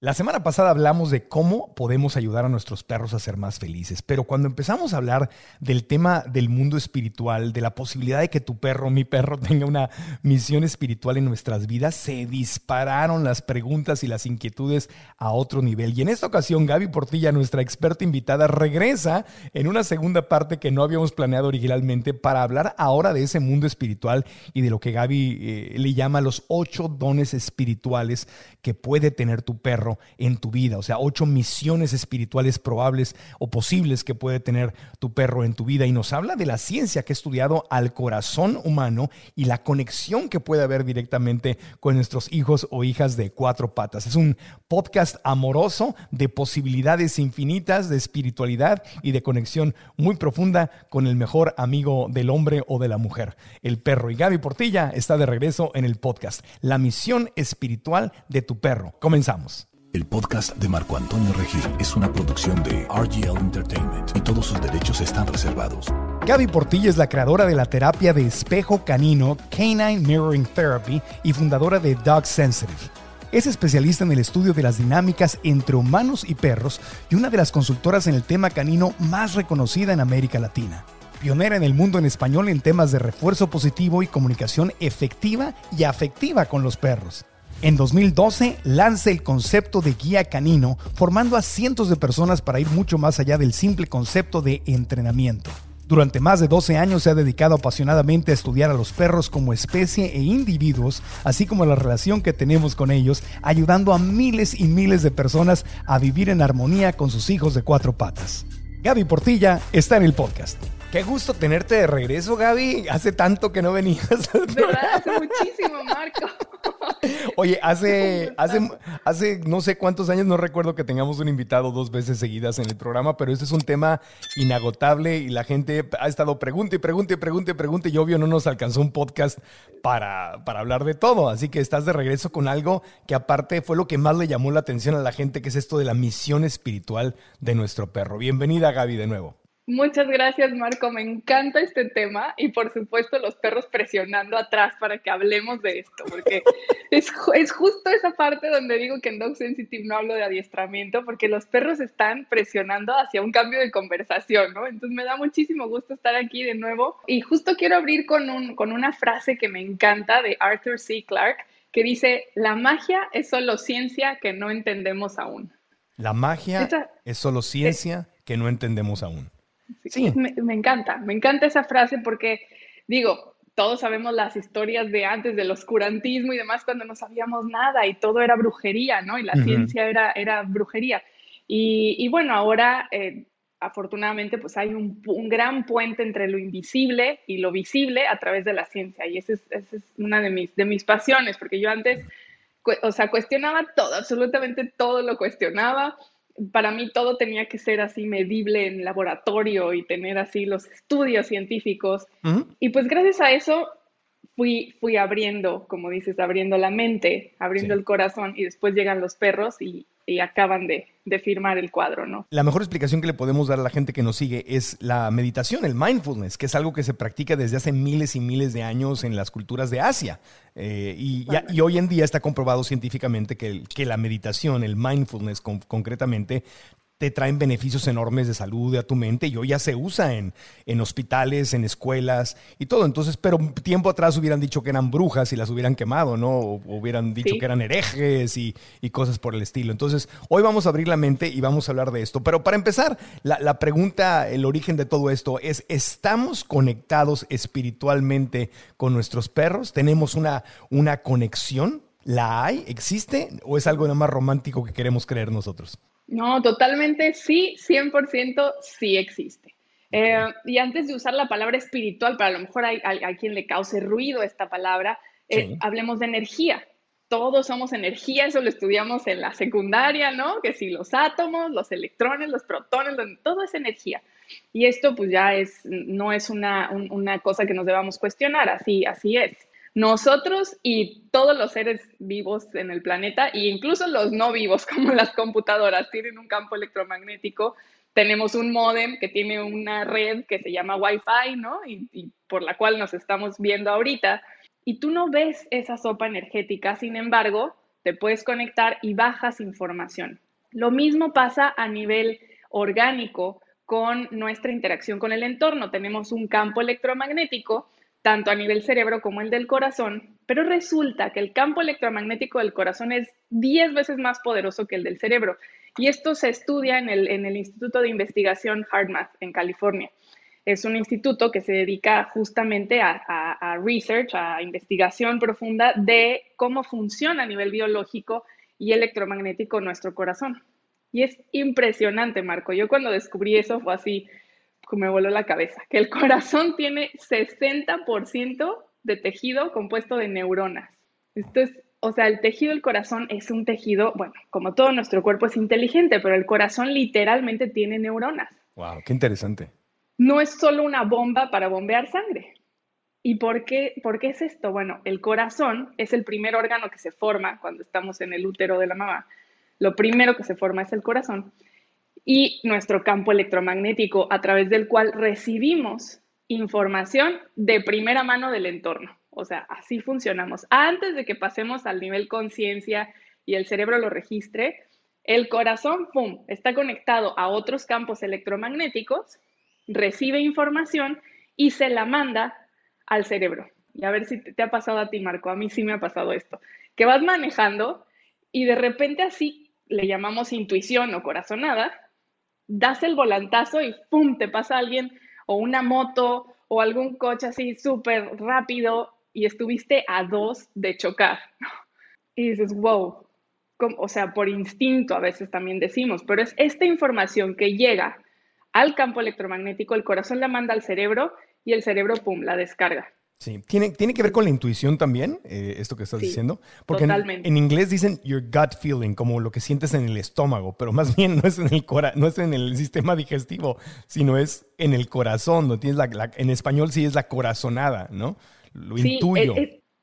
La semana pasada hablamos de cómo podemos ayudar a nuestros perros a ser más felices, pero cuando empezamos a hablar del tema del mundo espiritual, de la posibilidad de que tu perro, mi perro, tenga una misión espiritual en nuestras vidas, se dispararon las preguntas y las inquietudes a otro nivel. Y en esta ocasión, Gaby Portilla, nuestra experta invitada, regresa en una segunda parte que no habíamos planeado originalmente para hablar ahora de ese mundo espiritual y de lo que Gaby eh, le llama los ocho dones espirituales que puede tener tu perro en tu vida, o sea, ocho misiones espirituales probables o posibles que puede tener tu perro en tu vida. Y nos habla de la ciencia que ha estudiado al corazón humano y la conexión que puede haber directamente con nuestros hijos o hijas de cuatro patas. Es un podcast amoroso de posibilidades infinitas de espiritualidad y de conexión muy profunda con el mejor amigo del hombre o de la mujer, el perro. Y Gaby Portilla está de regreso en el podcast, La misión espiritual de tu perro. Comenzamos. El podcast de Marco Antonio Regil es una producción de RGL Entertainment y todos sus derechos están reservados. Gaby Portilla es la creadora de la terapia de espejo canino Canine Mirroring Therapy y fundadora de Dog Sensitive. Es especialista en el estudio de las dinámicas entre humanos y perros y una de las consultoras en el tema canino más reconocida en América Latina. Pionera en el mundo en español en temas de refuerzo positivo y comunicación efectiva y afectiva con los perros. En 2012 lanza el concepto de guía canino, formando a cientos de personas para ir mucho más allá del simple concepto de entrenamiento. Durante más de 12 años se ha dedicado apasionadamente a estudiar a los perros como especie e individuos, así como la relación que tenemos con ellos, ayudando a miles y miles de personas a vivir en armonía con sus hijos de cuatro patas. Gaby Portilla está en el podcast. Qué gusto tenerte de regreso, Gaby. Hace tanto que no venías. ¿Verdad? Hace muchísimo, Marco. Oye, hace, hace, hace no sé cuántos años, no recuerdo que tengamos un invitado dos veces seguidas en el programa, pero este es un tema inagotable y la gente ha estado pregunte y pregunte y pregunte y pregunte y obvio no nos alcanzó un podcast para, para hablar de todo. Así que estás de regreso con algo que aparte fue lo que más le llamó la atención a la gente, que es esto de la misión espiritual de nuestro perro. Bienvenida Gaby de nuevo. Muchas gracias, Marco. Me encanta este tema y por supuesto los perros presionando atrás para que hablemos de esto, porque es, es, justo esa parte donde digo que en Dog Sensitive no hablo de adiestramiento, porque los perros están presionando hacia un cambio de conversación, ¿no? Entonces me da muchísimo gusto estar aquí de nuevo y justo quiero abrir con, un, con una frase que me encanta de Arthur C. Clarke, que dice, la magia es solo ciencia que no entendemos aún. La magia es solo ciencia que no entendemos aún. Sí, Me, encanta, me encanta esa frase porque digo, todos sabemos las historias de antes del oscurantismo y demás cuando no sabíamos nada y todo era brujería, ¿no? Y la ciencia era, era brujería. Y, bueno, ahora eh, afortunadamente pues hay un, gran puente entre lo invisible y lo visible a través de la ciencia y esa es, esa es una de mis, de mis pasiones porque yo antes, o sea, cuestionaba todo, absolutamente todo lo cuestionaba para mí todo tenía que ser así medible en laboratorio y tener así los estudios científicos. Y pues gracias a eso fui, fui abriendo, como dices, abriendo la mente, abriendo el corazón y después llegan los perros y, y acaban de, de, firmar el cuadro, ¿no? La mejor explicación que le podemos dar a la gente que nos sigue es la meditación, el mindfulness, que es algo que se practica desde hace miles y miles de años en las culturas de Asia. Eh, y, hoy en día está comprobado científicamente que, que la meditación, el mindfulness concretamente, te traen beneficios enormes de salud a tu mente y hoy ya se usa en, en hospitales, en escuelas y todo. Entonces, pero tiempo atrás hubieran dicho que eran brujas y las hubieran quemado, ¿no? O hubieran dicho que eran herejes y, cosas por el estilo. Entonces, hoy vamos a abrir la mente y vamos a hablar de esto. Pero para empezar, la, la pregunta, el origen de todo esto es, ¿estamos conectados espiritualmente con nuestros perros? ¿Tenemos una, una conexión? ¿La hay? ¿Existe? ¿O es algo más romántico que queremos creer nosotros? No, totalmente sí, 100% sí existe. Eh, y antes de usar la palabra espiritual, para a lo mejor hay, a quien le cause ruido esta palabra, eh, hablemos de energía. Todos somos energía, eso lo estudiamos en la secundaria, ¿no? Que si los átomos, los electrones, los protones, todo es energía. Y esto pues ya es, no es una, una cosa que nos debamos cuestionar, así, así es nosotros y todos los seres vivos en el planeta, e incluso los no vivos, como las computadoras, tienen un campo electromagnético. Tenemos un modem que tiene una red que se llama Wi-Fi, ¿no? Y, por la cual nos estamos viendo ahorita. Y tú no ves esa sopa energética, sin embargo, te puedes conectar y bajas información. Lo mismo pasa a nivel orgánico con nuestra interacción con el entorno. Tenemos un campo electromagnético tanto a nivel cerebro como el del corazón, pero resulta que el campo electromagnético del corazón es 10 veces más poderoso que el del cerebro. Y esto se estudia en el, Instituto de Investigación HeartMath en California. Es un instituto que se dedica justamente a, a, research, a investigación profunda de cómo funciona a nivel biológico y electromagnético nuestro corazón. Y es impresionante, Marco. Yo cuando descubrí eso fue así, me voló la cabeza, que el corazón tiene 60% de tejido compuesto de neuronas. Esto es, o sea, el tejido del corazón es un tejido, bueno, como todo nuestro cuerpo es inteligente, pero el corazón literalmente tiene neuronas. Wow, qué interesante. No es solo una bomba para bombear sangre. ¿Y por qué, por qué es esto? Bueno, el corazón es el primer órgano que se forma cuando estamos en el útero de la mamá. Lo primero que se forma es el corazón y nuestro campo electromagnético a través del cual recibimos información de primera mano del entorno. O sea, así funcionamos. Antes de que pasemos al nivel conciencia y el cerebro lo registre, el corazón, ¡pum!, está conectado a otros campos electromagnéticos, recibe información y se la manda al cerebro. Y a ver si te, ha pasado a ti, Marco. A mí sí me ha pasado esto. Que vas manejando y de repente así le llamamos intuición o corazonada, das el volantazo y ¡pum! te pasa alguien o una moto o algún coche así súper rápido y estuviste a dos de chocar. Y dices, wow, o sea, por instinto a veces también decimos, pero es esta información que llega al campo electromagnético, el corazón la manda al cerebro y el cerebro, ¡pum!, la descarga. Sí, ¿Tiene, tiene que ver con la intuición también, eh, esto que estás diciendo. Porque en, inglés dicen your gut feeling, como lo que sientes en el estómago, pero más bien no es en el, cora no es en el sistema digestivo, sino es en el corazón. ¿no? Tienes la, en español sí es la corazonada, ¿no? Lo intuyo.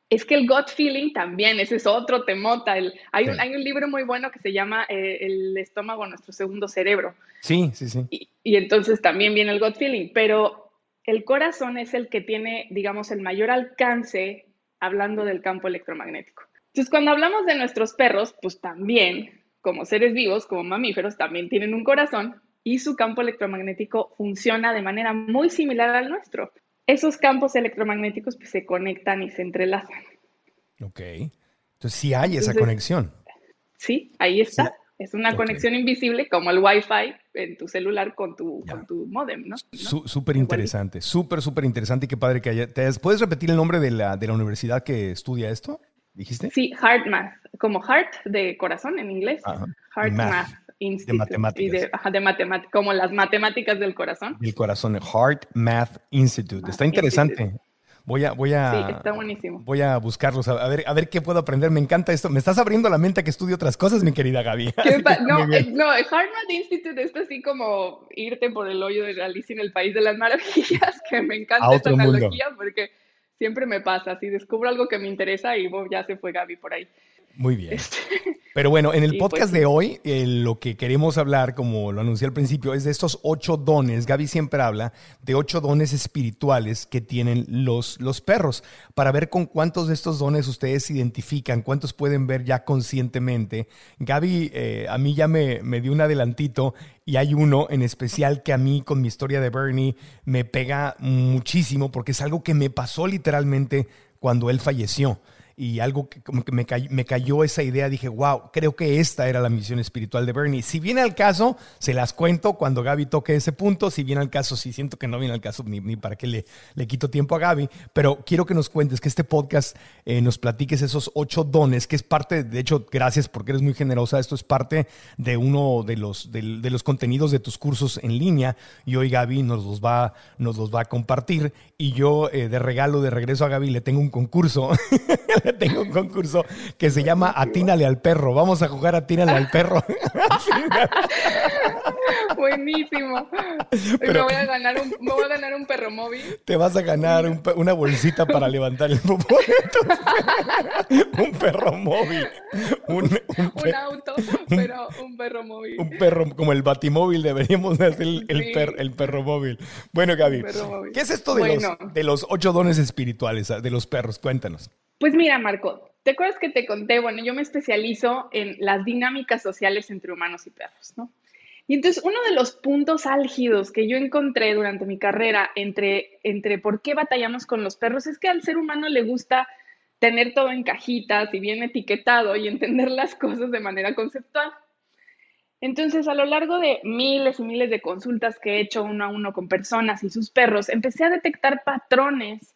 Es, que el gut feeling también, ese es otro temota. El, hay, un, hay un libro muy bueno que se llama eh, El estómago, nuestro segundo cerebro. Sí, sí, sí. Y, y entonces también viene el gut feeling, pero el corazón es el que tiene, digamos, el mayor alcance hablando del campo electromagnético. Entonces, cuando hablamos de nuestros perros, pues también, como seres vivos, como mamíferos, también tienen un corazón y su campo electromagnético funciona de manera muy similar al nuestro. Esos campos electromagnéticos pues, se conectan y se entrelazan. Ok. Entonces, sí hay esa conexión. Sí, ahí está. Es una conexión invisible como el Wi-Fi en tu celular con tu, tu modem, ¿no? Súper interesante, súper, súper interesante y qué padre que haya. ¿Puedes repetir el nombre de la, de la universidad que estudia esto? ¿Dijiste? Sí, HeartMath, como heart de corazón en inglés. HeartMath Institute. De matemáticas. de, matemáticas, como las matemáticas del corazón. Del corazón, Heart Math Institute. Está interesante. Voy a, voy a, sí, está buenísimo. Voy a buscarlos, a, ver, a ver qué puedo aprender. Me encanta esto. Me estás abriendo la mente a que estudie otras cosas, mi querida Gaby. no, eh, no, el Harvard Institute es así como irte por el hoyo de Alicia en el País de las Maravillas, que me encanta esta analogía porque siempre me pasa. Si descubro algo que me interesa y ya se fue Gaby por ahí. Muy bien. Este, Pero bueno, en el pues podcast de hoy, eh, lo que queremos hablar, como lo anuncié al principio, es de estos ocho dones. Gaby siempre habla de ocho dones espirituales que tienen los, los perros, para ver con cuántos de estos dones ustedes se identifican, cuántos pueden ver ya conscientemente. Gaby, eh, a mí ya me, me dio un adelantito y hay uno en especial que a mí con mi historia de Bernie me pega muchísimo porque es algo que me pasó literalmente cuando él falleció y algo que como que me cayó, me cayó, esa idea, dije, wow, creo que esta era la misión espiritual de Bernie. Si viene al caso, se las cuento cuando Gaby toque ese punto, si viene al caso, si siento que no viene al caso, ni, ni para qué le, le quito tiempo a Gaby, pero quiero que nos cuentes, que este podcast eh, nos platiques esos ocho dones, que es parte, de hecho, gracias porque eres muy generosa, esto es parte de uno de los, de, los contenidos de tus cursos en línea y hoy Gaby nos los va, nos los va a compartir y yo eh, de regalo, de regreso a Gaby, le tengo un concurso. tengo un concurso que se llama Atínale al perro. Vamos a jugar Atínale al perro. Buenísimo. me, voy a ganar un, me voy a ganar un perro móvil. Te vas a ganar una bolsita para levantar el popó. un perro móvil. Un, auto, pero un perro móvil. Un perro, como el batimóvil, deberíamos hacer el, el, perro móvil. Bueno, Gaby, ¿qué es esto de, los, de los ocho dones espirituales de los perros? Cuéntanos. Pues mira, Marco, ¿te acuerdas que te conté? Bueno, yo me especializo en las dinámicas sociales entre humanos y perros, ¿no? Y entonces uno de los puntos álgidos que yo encontré durante mi carrera entre, entre por qué batallamos con los perros es que al ser humano le gusta tener todo en cajitas y bien etiquetado y entender las cosas de manera conceptual. Entonces, a lo largo de miles y miles de consultas que he hecho uno a uno con personas y sus perros, empecé a detectar patrones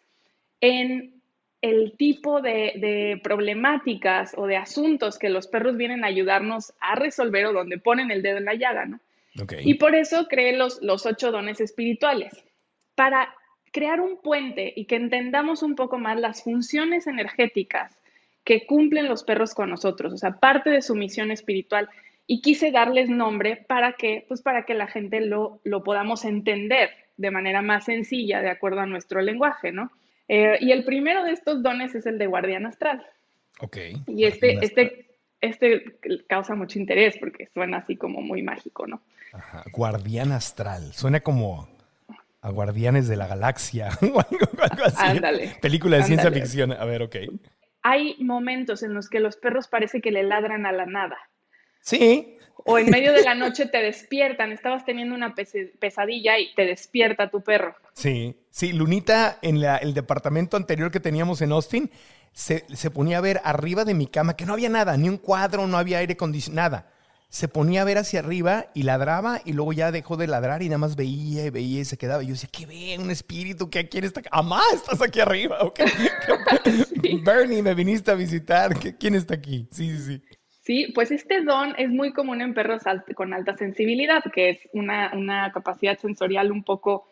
en el tipo de, problemáticas o de asuntos que los perros vienen a ayudarnos a resolver o donde ponen el dedo en la llaga, ¿no? Y por eso creé los, los ocho dones espirituales, para crear un puente y que entendamos un poco más las funciones energéticas que cumplen los perros con nosotros, o sea, parte de su misión espiritual. Y quise darles nombre para que, pues para que la gente lo, lo podamos entender de manera más sencilla, de acuerdo a nuestro lenguaje, ¿no? Eh, y el primero de estos dones es el de guardián astral. Ok. Y este, este, este causa mucho interés porque suena así como muy mágico, ¿no? Ajá. Guardián astral. Suena como a Guardianes de la Galaxia Ándale. Película de ciencia ficción. A ver, ok. Hay momentos en los que los perros parece que le ladran a la nada. Sí. O en medio de la noche te despiertan, estabas teniendo una pesadilla y te despierta tu perro. Sí, sí, Lunita en el departamento anterior que teníamos en Austin se, ponía a ver arriba de mi cama, que no había nada, ni un cuadro, no había aire acondicionado, nada. Se ponía a ver hacia arriba y ladraba y luego ya dejó de ladrar y nada más veía y veía y se quedaba. Y yo decía, ¿qué ve? Un espíritu que aquí está. ¡Amá! ¿Estás aquí arriba? Bernie, me viniste a visitar. ¿Quién está aquí? Sí, sí, sí. Sí, pues este don es muy común en perros con alta sensibilidad, que es una, capacidad sensorial un poco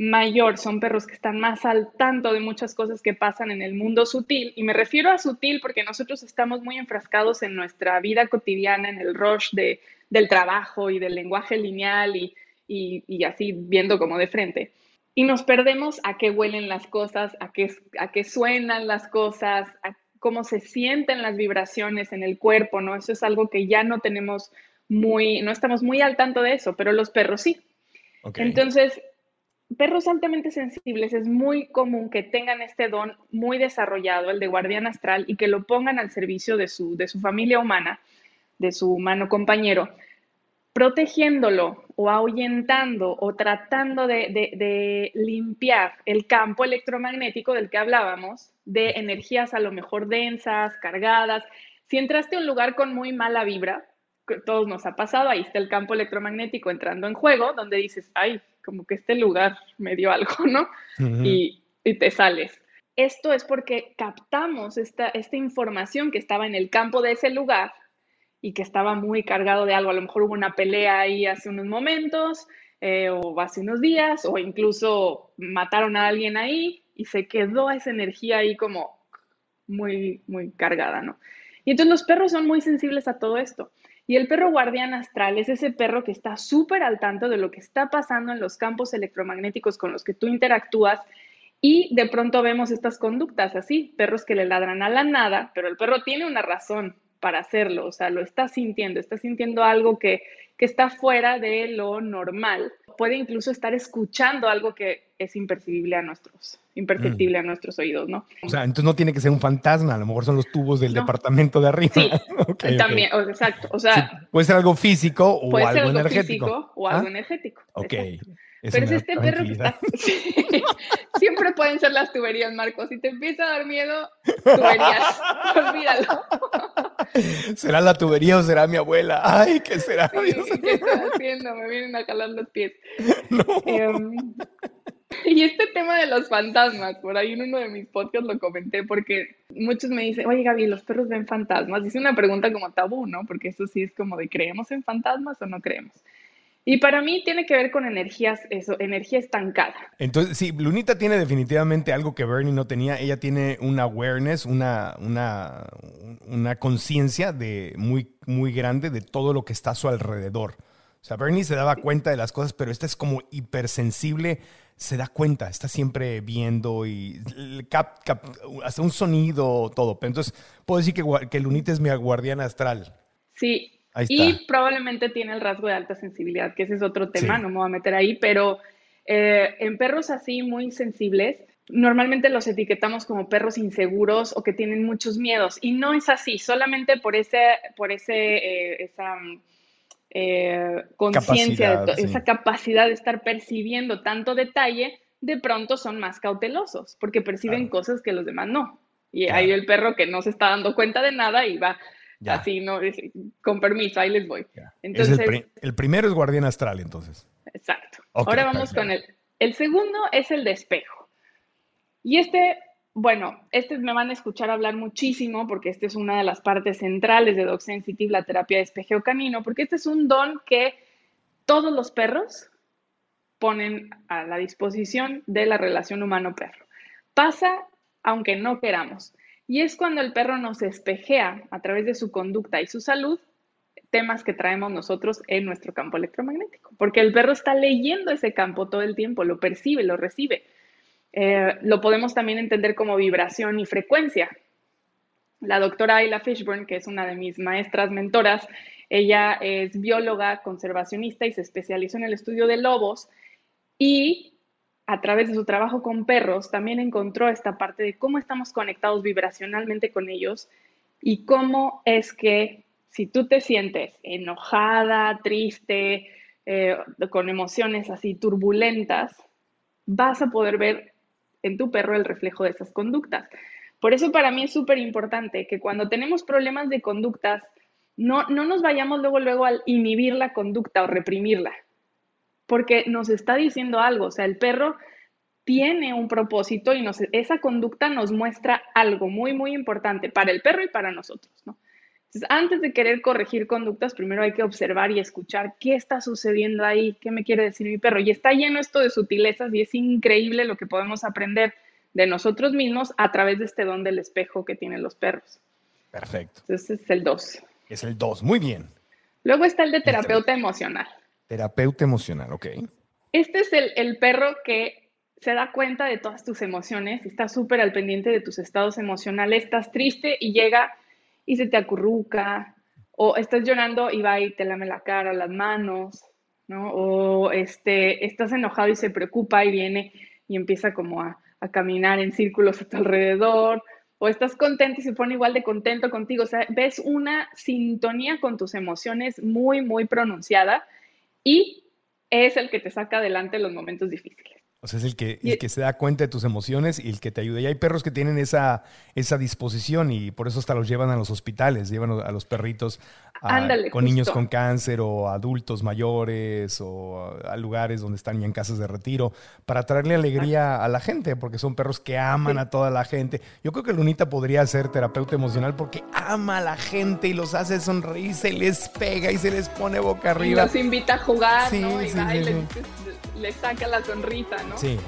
mayor. Son perros que están más al tanto de muchas cosas que pasan en el mundo sutil. Y me refiero a sutil porque nosotros estamos muy enfrascados en nuestra vida cotidiana, en el rush de, del trabajo y del lenguaje lineal y, y, así viendo como de frente. Y nos perdemos a qué huelen las cosas, a qué, a qué suenan las cosas, a cómo se sienten las vibraciones en el cuerpo, ¿no? Eso es algo que ya no tenemos muy, no estamos muy al tanto de eso, pero los perros sí. Entonces, perros altamente sensibles es muy común que tengan este don muy desarrollado, el de guardián astral, y que lo pongan al servicio de su, de su familia humana, de su humano compañero, protegiéndolo o ahuyentando o tratando de, limpiar el campo electromagnético del que hablábamos, de energías a lo mejor densas, cargadas. Si entraste a un lugar con muy mala vibra, todos nos ha pasado, ahí está el campo electromagnético entrando en juego, donde dices, ay, como que este lugar me dio algo, ¿no? y, y, te sales. Esto es porque captamos esta, esta información que estaba en el campo de ese lugar y que estaba muy cargado de algo. A lo mejor hubo una pelea ahí hace unos momentos eh, o hace unos días o incluso mataron a alguien ahí y se quedó esa energía ahí como muy, muy cargada, ¿no? Y entonces los perros son muy sensibles a todo esto. Y el perro guardián astral es ese perro que está súper al tanto de lo que está pasando en los campos electromagnéticos con los que tú interactúas y de pronto vemos estas conductas así, perros que le ladran a la nada, pero el perro tiene una razón para hacerlo, o sea, lo está sintiendo, está sintiendo algo que, que está fuera de lo normal. Puede incluso estar escuchando algo que es imperceptible a nuestros, imperceptible a nuestros oídos, ¿no? O sea, entonces no tiene que ser un fantasma, a lo mejor son los tubos del No. departamento de arriba. Sí, también, exacto, o sea, Sí, puede ser algo físico o puede algo ser algo energético. físico o algo Ah, energético. Ok. exacto. Eso Pero es este perro que está... Sí. Siempre pueden ser las tuberías, Marcos. Si te empieza a dar miedo, tuberías. Olvídalo. ¿Será la tubería o será mi abuela? Ay, ¿qué será? Sí, ¿Qué estoy haciendo? Me vienen a jalar los pies. No. Em, y este tema de los fantasmas, por ahí en uno de mis podcasts lo comenté porque muchos me dicen, oye Gaby, ¿los perros ven fantasmas? Dice una pregunta como tabú, ¿no? Porque eso sí es como de, ¿creemos en fantasmas o no creemos? Y para mí tiene que ver con energías, eso, energía estancada. Entonces, sí, Lunita tiene definitivamente algo que Bernie no tenía. Ella tiene una awareness, una, una, una conciencia de muy, muy grande de todo lo que está a su alrededor. O sea, Bernie se daba cuenta de las cosas, pero esta es como hipersensible, se da cuenta, está siempre viendo y cap, un sonido, todo. Entonces, puedo decir que, que Lunita es mi guardiana astral. Sí, Ahí y probablemente tiene el rasgo de alta sensibilidad, que ese es otro tema, Sí. no me voy a meter ahí, pero eh, en perros así muy sensibles, normalmente los etiquetamos como perros inseguros o que tienen muchos miedos, y no es así, solamente por ese, por ese, eh, esa eh, conciencia, sí. esa capacidad de estar percibiendo tanto detalle, de pronto son más cautelosos, porque perciben Claro. cosas que los demás no. Y Claro. hay el perro que no se está dando cuenta de nada y va Ya. así, no, es- con permiso, ahí les voy. Ya. Entonces, el, pri- el primero es guardián astral, entonces. exacto. Ok, Ahora vamos perfecto. con el, el segundo es el de espejo. Y este, bueno, este me van a escuchar hablar muchísimo porque esta es una de las partes centrales de Dog Sensitive, la terapia de espejeo canino, porque este es un don que todos los perros ponen a la disposición de la relación humano-perro. Pasa aunque no queramos. Y es cuando el perro nos espejea a través de su conducta y su salud temas que traemos nosotros en nuestro campo electromagnético, porque el perro está leyendo ese campo todo el tiempo, lo percibe, lo recibe. Eh, lo podemos también entender como vibración y frecuencia. La doctora Ayla Fishburne, que es una de mis maestras mentoras, ella es bióloga conservacionista y se especializó en el estudio de lobos y a través de su trabajo con perros también encontró esta parte de cómo estamos conectados vibracionalmente con ellos y cómo es que si tú te sientes enojada, triste, eh, con emociones así turbulentas, vas a poder ver en tu perro el reflejo de esas conductas. Por eso para mí es súper importante que cuando tenemos problemas de conductas, no, no nos vayamos luego, luego al inhibir la conducta o reprimirla, porque nos está diciendo algo, o sea, el perro tiene un propósito y nos, esa conducta nos muestra algo muy, muy importante para el perro y para nosotros, ¿no? Entonces, antes de querer corregir conductas, primero hay que observar y escuchar qué está sucediendo ahí, qué me quiere decir mi perro. Y está lleno esto de sutilezas y es increíble lo que podemos aprender de nosotros mismos a través de este don del espejo que tienen los perros. Perfecto. Entonces, es el 2. Es el 2. Muy bien. Luego está el de terapeuta emocional. Terapeuta emocional, ok. Este es el, el perro que se da cuenta de todas tus emociones, está súper al pendiente de tus estados emocionales, estás triste y llega y se te acurruca, o estás llorando y va y te lame la cara, las manos, ¿no? O este, estás enojado y se preocupa y viene y empieza como a, a caminar en círculos a tu alrededor, o estás contento y se pone igual de contento contigo, o sea, ves una sintonía con tus emociones muy, muy pronunciada y es el que te saca adelante los momentos difíciles. O sea, es el que, Y- el que se da cuenta de tus emociones y el que te ayuda. Y hay perros que tienen esa, esa disposición y por eso hasta los llevan a los hospitales, llevan a los perritos a- Ándale, con niños con cáncer o adultos mayores o a, lugares donde están ya en casas de retiro para traerle alegría a la gente, porque son perros que aman Sí. a toda la gente. Yo creo que Lunita podría ser terapeuta emocional porque ama a la gente y los hace sonreír, se les pega y se les pone boca Y arriba. los invita a jugar, Sí, ¿no? Y sí, y sí, le, saca la sonrisa, ¿no? Sí.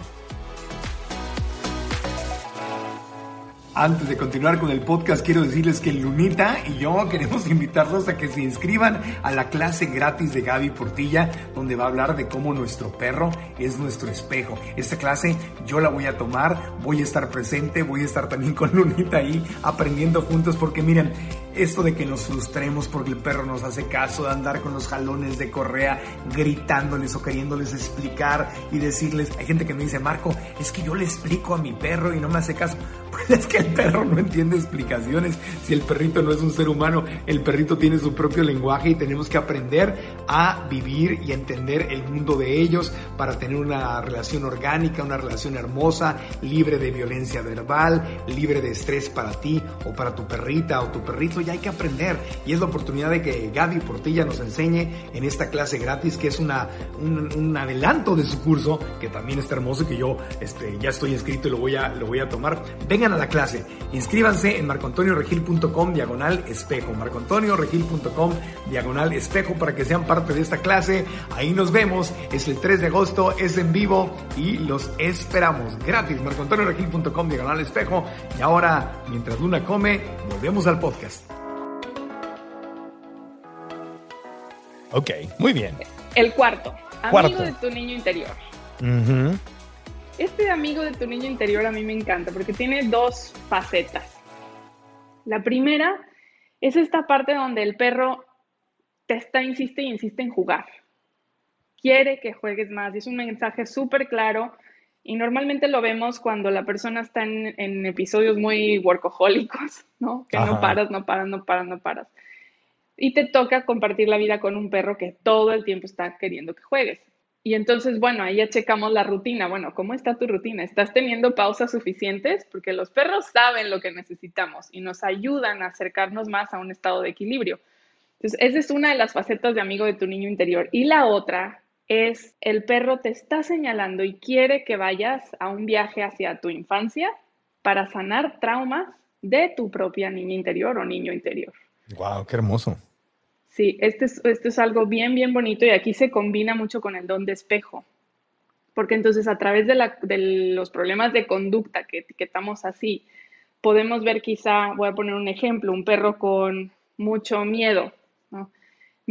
Antes de continuar con el podcast, quiero decirles que Lunita y yo queremos invitarlos a que se inscriban a la clase gratis de Gaby Portilla, donde va a hablar de cómo nuestro perro es nuestro espejo. Esta clase yo la voy a tomar, voy a estar presente, voy a estar también con Lunita ahí aprendiendo juntos, porque miren, esto de que nos frustremos porque el perro nos hace caso, de andar con los jalones de correa gritándoles o queriéndoles explicar y decirles, hay gente que me dice, Marco, es que yo le explico a mi perro y no me hace caso. Pues es que el perro no entiende explicaciones. Si el perrito no es un ser humano, el perrito tiene su propio lenguaje y tenemos que aprender a vivir y entender el mundo de ellos para tener una relación orgánica, una relación hermosa, libre de violencia verbal, libre de estrés para ti o para tu perrita o tu perrito. Y hay que aprender. Y es la oportunidad de que Gaby Portilla nos enseñe en esta clase gratis, que es una, un, adelanto de su curso, que también está hermoso y que yo este, ya estoy inscrito y lo voy a, lo voy a tomar. Vengan a la clase. Inscríbanse en marcoantonioregil.com diagonal espejo. marcoantonioregil.com diagonal espejo para que sean parte de esta clase. Ahí nos vemos. Es el 3 de agosto, es en vivo y los esperamos. Gratis. marcoantonioregil.com diagonal espejo. Y ahora, mientras Luna come, volvemos al podcast. Ok, muy bien. El cuarto. Amigo de tu niño interior. Este amigo de tu niño interior a mí me encanta porque tiene dos facetas. La primera es esta parte donde el perro te está, insiste y insiste en jugar. Quiere que juegues más y es un mensaje súper claro y normalmente lo vemos cuando la persona está en, episodios muy workahólicos, ¿no? Que no paras, no paras, no paras, no paras. Y te toca compartir la vida con un perro que todo el tiempo está queriendo que juegues. Y entonces, bueno, ahí ya checamos la rutina. Bueno, ¿cómo está tu rutina? ¿Estás teniendo pausas suficientes? Porque los perros saben lo que necesitamos y nos ayudan a acercarnos más a un estado de equilibrio. Entonces, esa es una de las facetas de amigo de tu niño interior. Y la otra es el perro te está señalando y quiere que vayas a un viaje hacia tu infancia para sanar traumas de tu propia niña interior o niño interior. Wow, qué hermoso. Sí, este es, esto es algo bien, bien bonito y aquí se combina mucho con el don de espejo, porque entonces a través de, los problemas de conducta que etiquetamos así, podemos ver quizá, voy a poner un ejemplo, un perro con mucho miedo,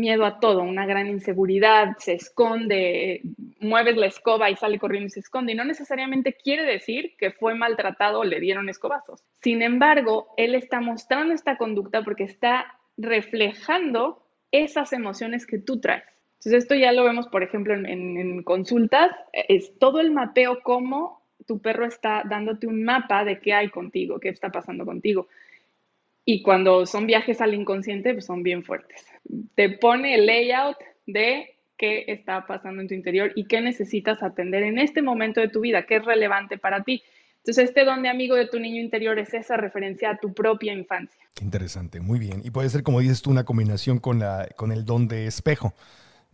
miedo a todo, una gran inseguridad, se esconde, mueves la escoba y sale corriendo y se esconde. Y no necesariamente quiere decir que fue maltratado o le dieron escobazos. Sin embargo, él está mostrando esta conducta porque está reflejando esas emociones que tú traes. Entonces, esto ya lo vemos, por ejemplo, en, consultas, es todo el mapeo, cómo tu perro está dándote un mapa de qué hay contigo, qué está pasando contigo. Y cuando son viajes al inconsciente, pues son bien fuertes. Te pone el layout de qué está pasando en tu interior y qué necesitas atender en este momento de tu vida, qué es relevante para ti. Entonces, este don de amigo de tu niño interior es esa referencia a tu propia infancia. Interesante, muy bien. Y puede ser, como dices tú, una combinación con, la, con el don de espejo.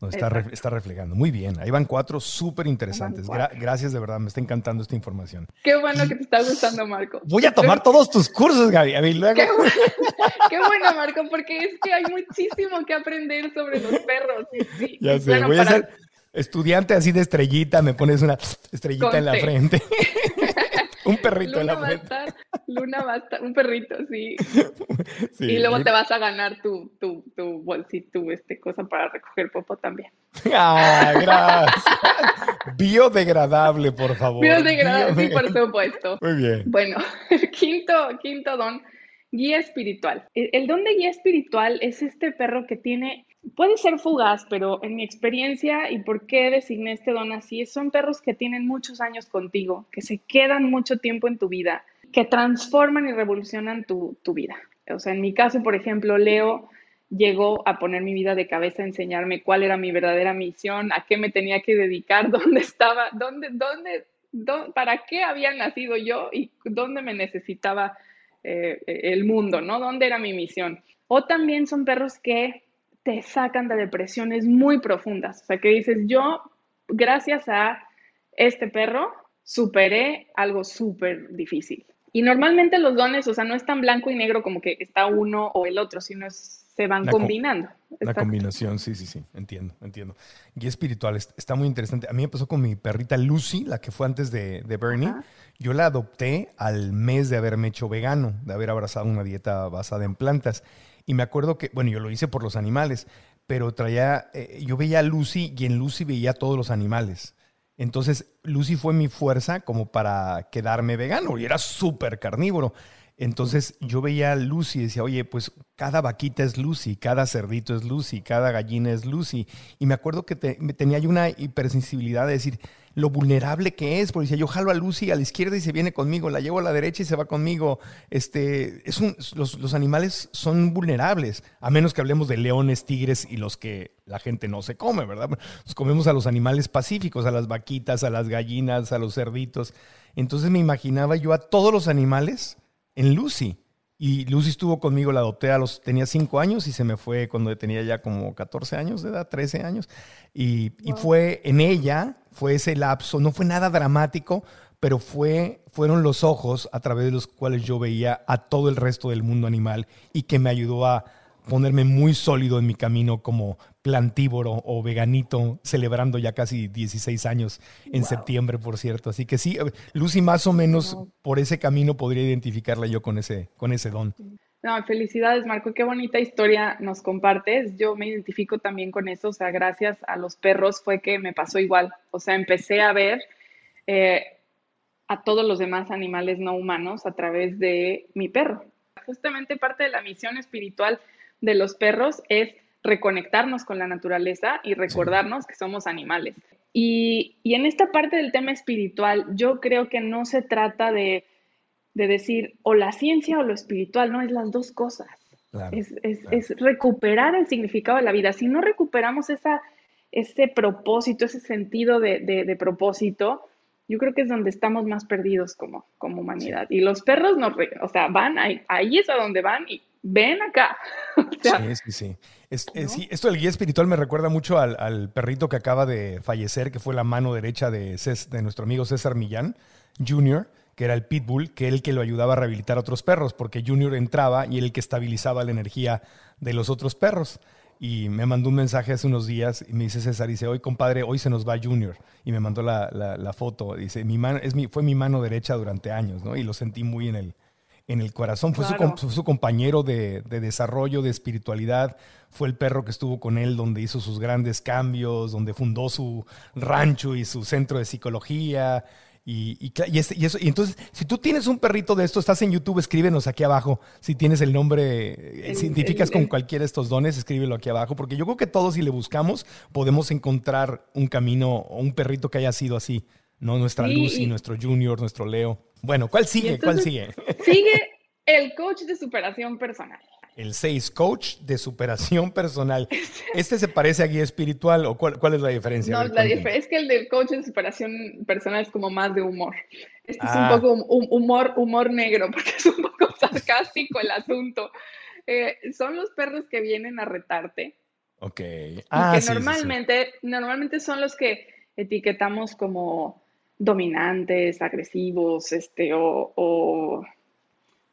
Está, está, reflejando. Muy bien, ahí van cuatro súper interesantes. gracias, de verdad, me está encantando esta información. Qué bueno que te está gustando, Marco. Voy a tomar todos tus cursos, Gaby. Qué, bueno, qué, bueno, Marco, porque es que hay muchísimo que aprender sobre los perros. ya sé, voy a ser estudiante así de estrellita, me pones una estrellita en la frente. un perrito Luna va a estar, Luna va a estar, un perrito, sí. y luego te vas a ganar tu, tu, tu bolsito, este cosa para recoger popo también. Ah, gracias. Biodegradable, por favor. Biodegradable, sí, por supuesto. Muy bien. Bueno, quinto, quinto don, guía espiritual. el don de guía espiritual es este perro que tiene puede ser fugaz, pero en mi experiencia y por qué designé este don así, son perros que tienen muchos años contigo, que se quedan mucho tiempo en tu vida, que transforman y revolucionan tu, vida. O sea, en mi caso, por ejemplo, Leo llegó a poner mi vida de cabeza, a enseñarme cuál era mi verdadera misión, a qué me tenía que dedicar, dónde estaba, dónde, dónde, para qué había nacido yo y dónde me necesitaba eh, el mundo, ¿no? ¿Dónde era mi misión? O también son perros que te sacan de depresiones muy profundas. O sea, que dices, yo, gracias a este perro, superé algo súper difícil. Y normalmente los dones, o sea, no es tan blanco y negro como que está uno o el otro, sino se van combinando. La combinación, sí, sí, sí, entiendo, entiendo. Guía espiritual, está muy interesante. A mí me pasó con mi perrita Lucy, la que fue antes de, Bernie. Yo la adopté al mes de haberme hecho vegano, de haber abrazado una dieta basada en plantas. Y me acuerdo que, bueno, yo lo hice por los animales, pero traía, eh, yo veía a Lucy y en Lucy veía a todos los animales. Entonces, Lucy fue mi fuerza como para quedarme vegano y era súper carnívoro. Entonces yo veía a Lucy y decía, oye, pues cada vaquita es Lucy, cada cerdito es Lucy, cada gallina es Lucy. Y me acuerdo que tenía yo una hipersensibilidad de decir lo vulnerable que es, porque decía, yo jalo a Lucy a la izquierda y se viene conmigo, la llevo a la derecha y se va conmigo. Este, es un, los, los animales son vulnerables, a menos que hablemos de leones, tigres y los que la gente no se come, ¿verdad? Nos comemos a los animales pacíficos, a las vaquitas, a las gallinas, a los cerditos. Entonces me imaginaba yo a todos los animales en Lucy. Y Lucy estuvo conmigo, la adopté a los, tenía 5 años y se me fue cuando tenía ya como 14 años de edad, 13 años. Y, y, fue en ella, fue ese lapso, no fue nada dramático, pero fue, fueron los ojos a través de los cuales yo veía a todo el resto del mundo animal y que me ayudó a, ponerme muy sólido en mi camino como plantívoro o veganito, celebrando ya casi 16 años en septiembre, por cierto. Así que sí, Lucy más o menos por ese camino podría identificarla yo con ese, con ese don. No, felicidades Marco, qué bonita historia nos compartes. Yo me identifico también con eso, o sea, gracias a los perros fue que me pasó igual. O sea, empecé a ver eh, a todos los demás animales no humanos a través de mi perro. Justamente parte de la misión espiritual de los perros es reconectarnos con la naturaleza y recordarnos que somos animales. Y, en esta parte del tema espiritual, yo creo que no se trata de, decir o la ciencia o lo espiritual, no, es las dos cosas. es, recuperar el significado de la vida. Si no recuperamos esa, ese propósito, ese sentido de, propósito, yo creo que es donde estamos más perdidos como, como humanidad. Y los perros, no, o sea, van ahí, ahí es a donde van y ven acá. sí, sí, sí. Esto del guía espiritual me recuerda mucho al, perrito que acaba de fallecer, que fue la mano derecha de, de nuestro amigo César Millán Jr., que era el pitbull, que él que lo ayudaba a rehabilitar a otros perros, porque Junior entraba y él el que estabilizaba la energía de los otros perros. Y me mandó un mensaje hace unos días y me dice César, dice, hoy compadre, hoy se nos va Junior. Y me mandó la, foto, dice, mi mano, es mi, fue mi mano derecha durante años, ¿no? Y lo sentí muy en el, en el corazón. Fue, su, compañero de, desarrollo, de espiritualidad. Fue el perro que estuvo con él, donde hizo sus grandes cambios, donde fundó su rancho y su centro de psicología. Y, este, y, eso, y entonces, si tú tienes un perrito de esto, estás en YouTube, escríbenos aquí abajo. Si tienes el nombre, si identificas con cualquiera de estos dones, escríbelo aquí abajo, porque yo creo que todos, si le buscamos, podemos encontrar un camino o un perrito que haya sido así. ¿No? Nuestra Lucy, nuestro Junior, nuestro Leo. Bueno, ¿cuál sigue? ¿Cuál sigue? Sigue el coach de superación personal. El 6, coach de superación personal. ¿Este se parece a guía espiritual o cuál, es la diferencia? No, la diferencia es que el del coach de superación personal es como más de humor. Este es un ah. poco un, humor, humor negro, porque es un poco sarcástico el asunto. Eh, son los perros que vienen a retarte. Ok. Ah, que normalmente, normalmente son los que etiquetamos como dominantes, agresivos, este, o,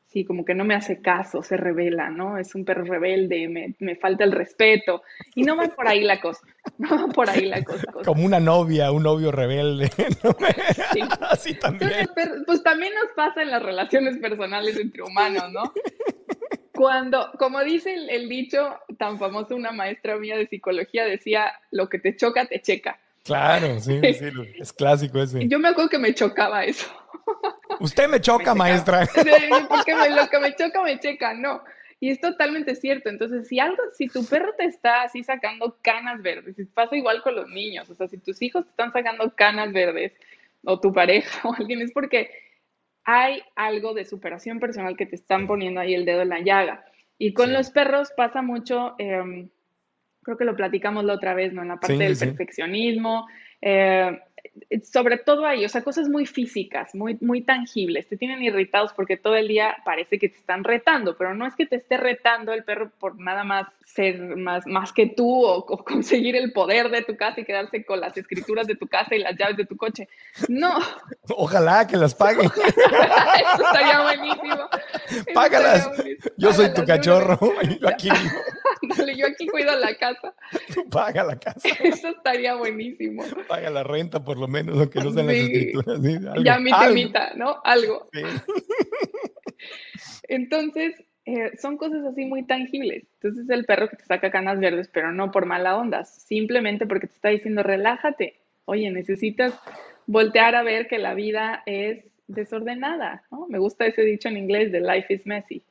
sí, como que no me hace caso, se revela, ¿no? Es un perro rebelde, me, falta el respeto. Y no va por ahí la cosa, no va por ahí la cosa. Como una novia, un novio rebelde. Sí. Así también. pues también nos pasa en las relaciones personales entre humanos, ¿no? Cuando, como dice el, el dicho tan famoso, una maestra mía de psicología decía, lo que te choca, te checa. Claro, sí, sí, es clásico ese. Yo me acuerdo que me chocaba eso. Usted me choca, maestra. Porque lo que me choca, me checa, no. Y es totalmente cierto. Entonces, si algo, si tu perro te está así sacando canas verdes, y pasa igual con los niños, o sea, si tus hijos te están sacando canas verdes, o tu pareja o alguien, es porque hay algo de superación personal que te están poniendo ahí el dedo en la llaga. Y con los perros pasa mucho, em, creo que lo platicamos la otra vez, ¿no? En la parte del perfeccionismo. Eh, sobre todo ahí, o sea, cosas muy físicas, muy, muy tangibles, te tienen irritados porque todo el día parece que te están retando, pero no es que te esté retando el perro por nada más ser más, más que tú o, conseguir el poder de tu casa y quedarse con las escrituras de tu casa y las llaves de tu coche. No. Ojalá que las paguen. Eso estaría buenísimo. Págalas. Yo soy tu cachorro. Yo aquí, Dale, yo aquí cuido la casa. paga la casa. Eso estaría buenísimo. Paga la renta por lo menos, aunque no sean las escrituras. ya mi temita, ¿no? Algo. Entonces, eh, son cosas así muy tangibles. Entonces el perro que te saca canas verdes, pero no por mala onda, simplemente porque te está diciendo relájate. Oye, necesitas voltear a ver que la vida es desordenada. ¿no? Me gusta ese dicho en inglés de life is messy.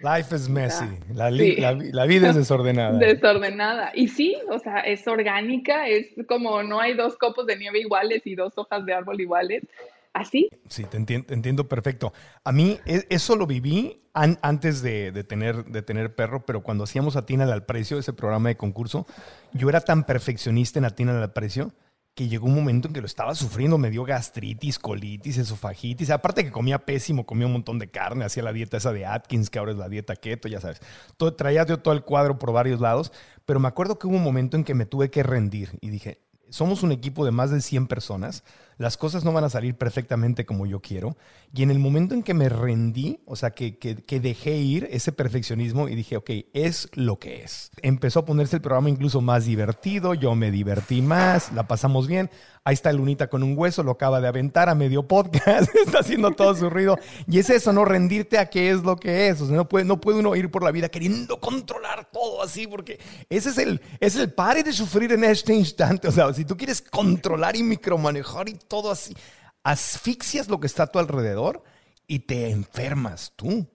Life is messy. La, la, vida es desordenada. Desordenada. Y sí, o sea, es orgánica, es como no hay dos copos de nieve iguales y dos hojas de árbol iguales. Así. Sí, te entiendo, perfecto. A mí e, eso lo viví antes de, tener, de tener perro, pero cuando hacíamos Atina al Precio, ese programa de concurso, yo era tan perfeccionista en Atina al Precio que llegó un momento en que lo estaba sufriendo, me dio gastritis, colitis, esofagitis, aparte que comía pésimo, comía un montón de carne, hacía la dieta esa de Atkins, que ahora es la dieta keto, ya sabes. Todo, traía yo todo el cuadro por varios lados, pero me acuerdo que hubo un momento en que me tuve que rendir y dije, somos un equipo de más de 100 personas, las cosas no van a salir perfectamente como yo quiero. Y en el momento en que me rendí, o sea, que, que, dejé ir ese perfeccionismo y dije, ok, es lo que es. Empezó a ponerse el programa incluso más divertido, yo me divertí más, la pasamos bien. Ahí está Lunita con un hueso, lo acaba de aventar a medio podcast, está haciendo todo su ruido. Y es eso, no rendirte a qué es lo que es. O sea, no puede, no puede uno ir por la vida queriendo controlar todo así, porque ese es el, es el pare de sufrir en este instante. O sea, si tú quieres controlar y micromanejar y todo así, asfixias lo que está a tu alrededor y te enfermas tú.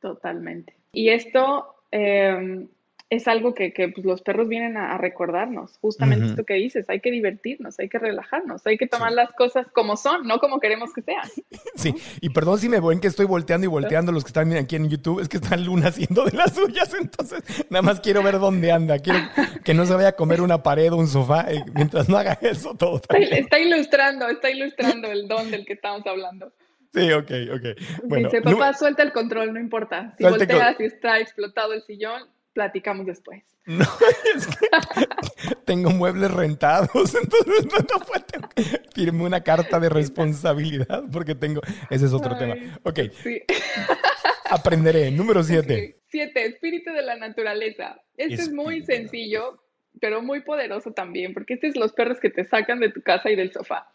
Totalmente. Y esto eh, es algo que, pues, los perros vienen a, recordarnos, justamente esto que dices, hay que divertirnos, hay que relajarnos, hay que tomar las cosas como son, no como queremos que sean. Sí, y perdón si me ven que estoy volteando y volteando los que están aquí en YouTube, es que están Luna haciendo de las suyas, entonces nada más quiero ver dónde anda, quiero que no se vaya a comer una pared o un sofá eh, mientras no haga eso todo. Está, ilustrando, está ilustrando el don del que estamos hablando. Sí, ok, ok. Bueno, Dice, papá, suelta el control, no importa. Si volteas y está explotado el sillón, platicamos después. No, es que tengo muebles rentados, entonces no, puedo firme una carta de responsabilidad porque tengo, ese es otro tema. Ok, aprenderé. Número siete. Siete, espíritu de la naturaleza. Este es muy sencillo, pero muy poderoso también, porque este es los perros que te sacan de tu casa y del sofá.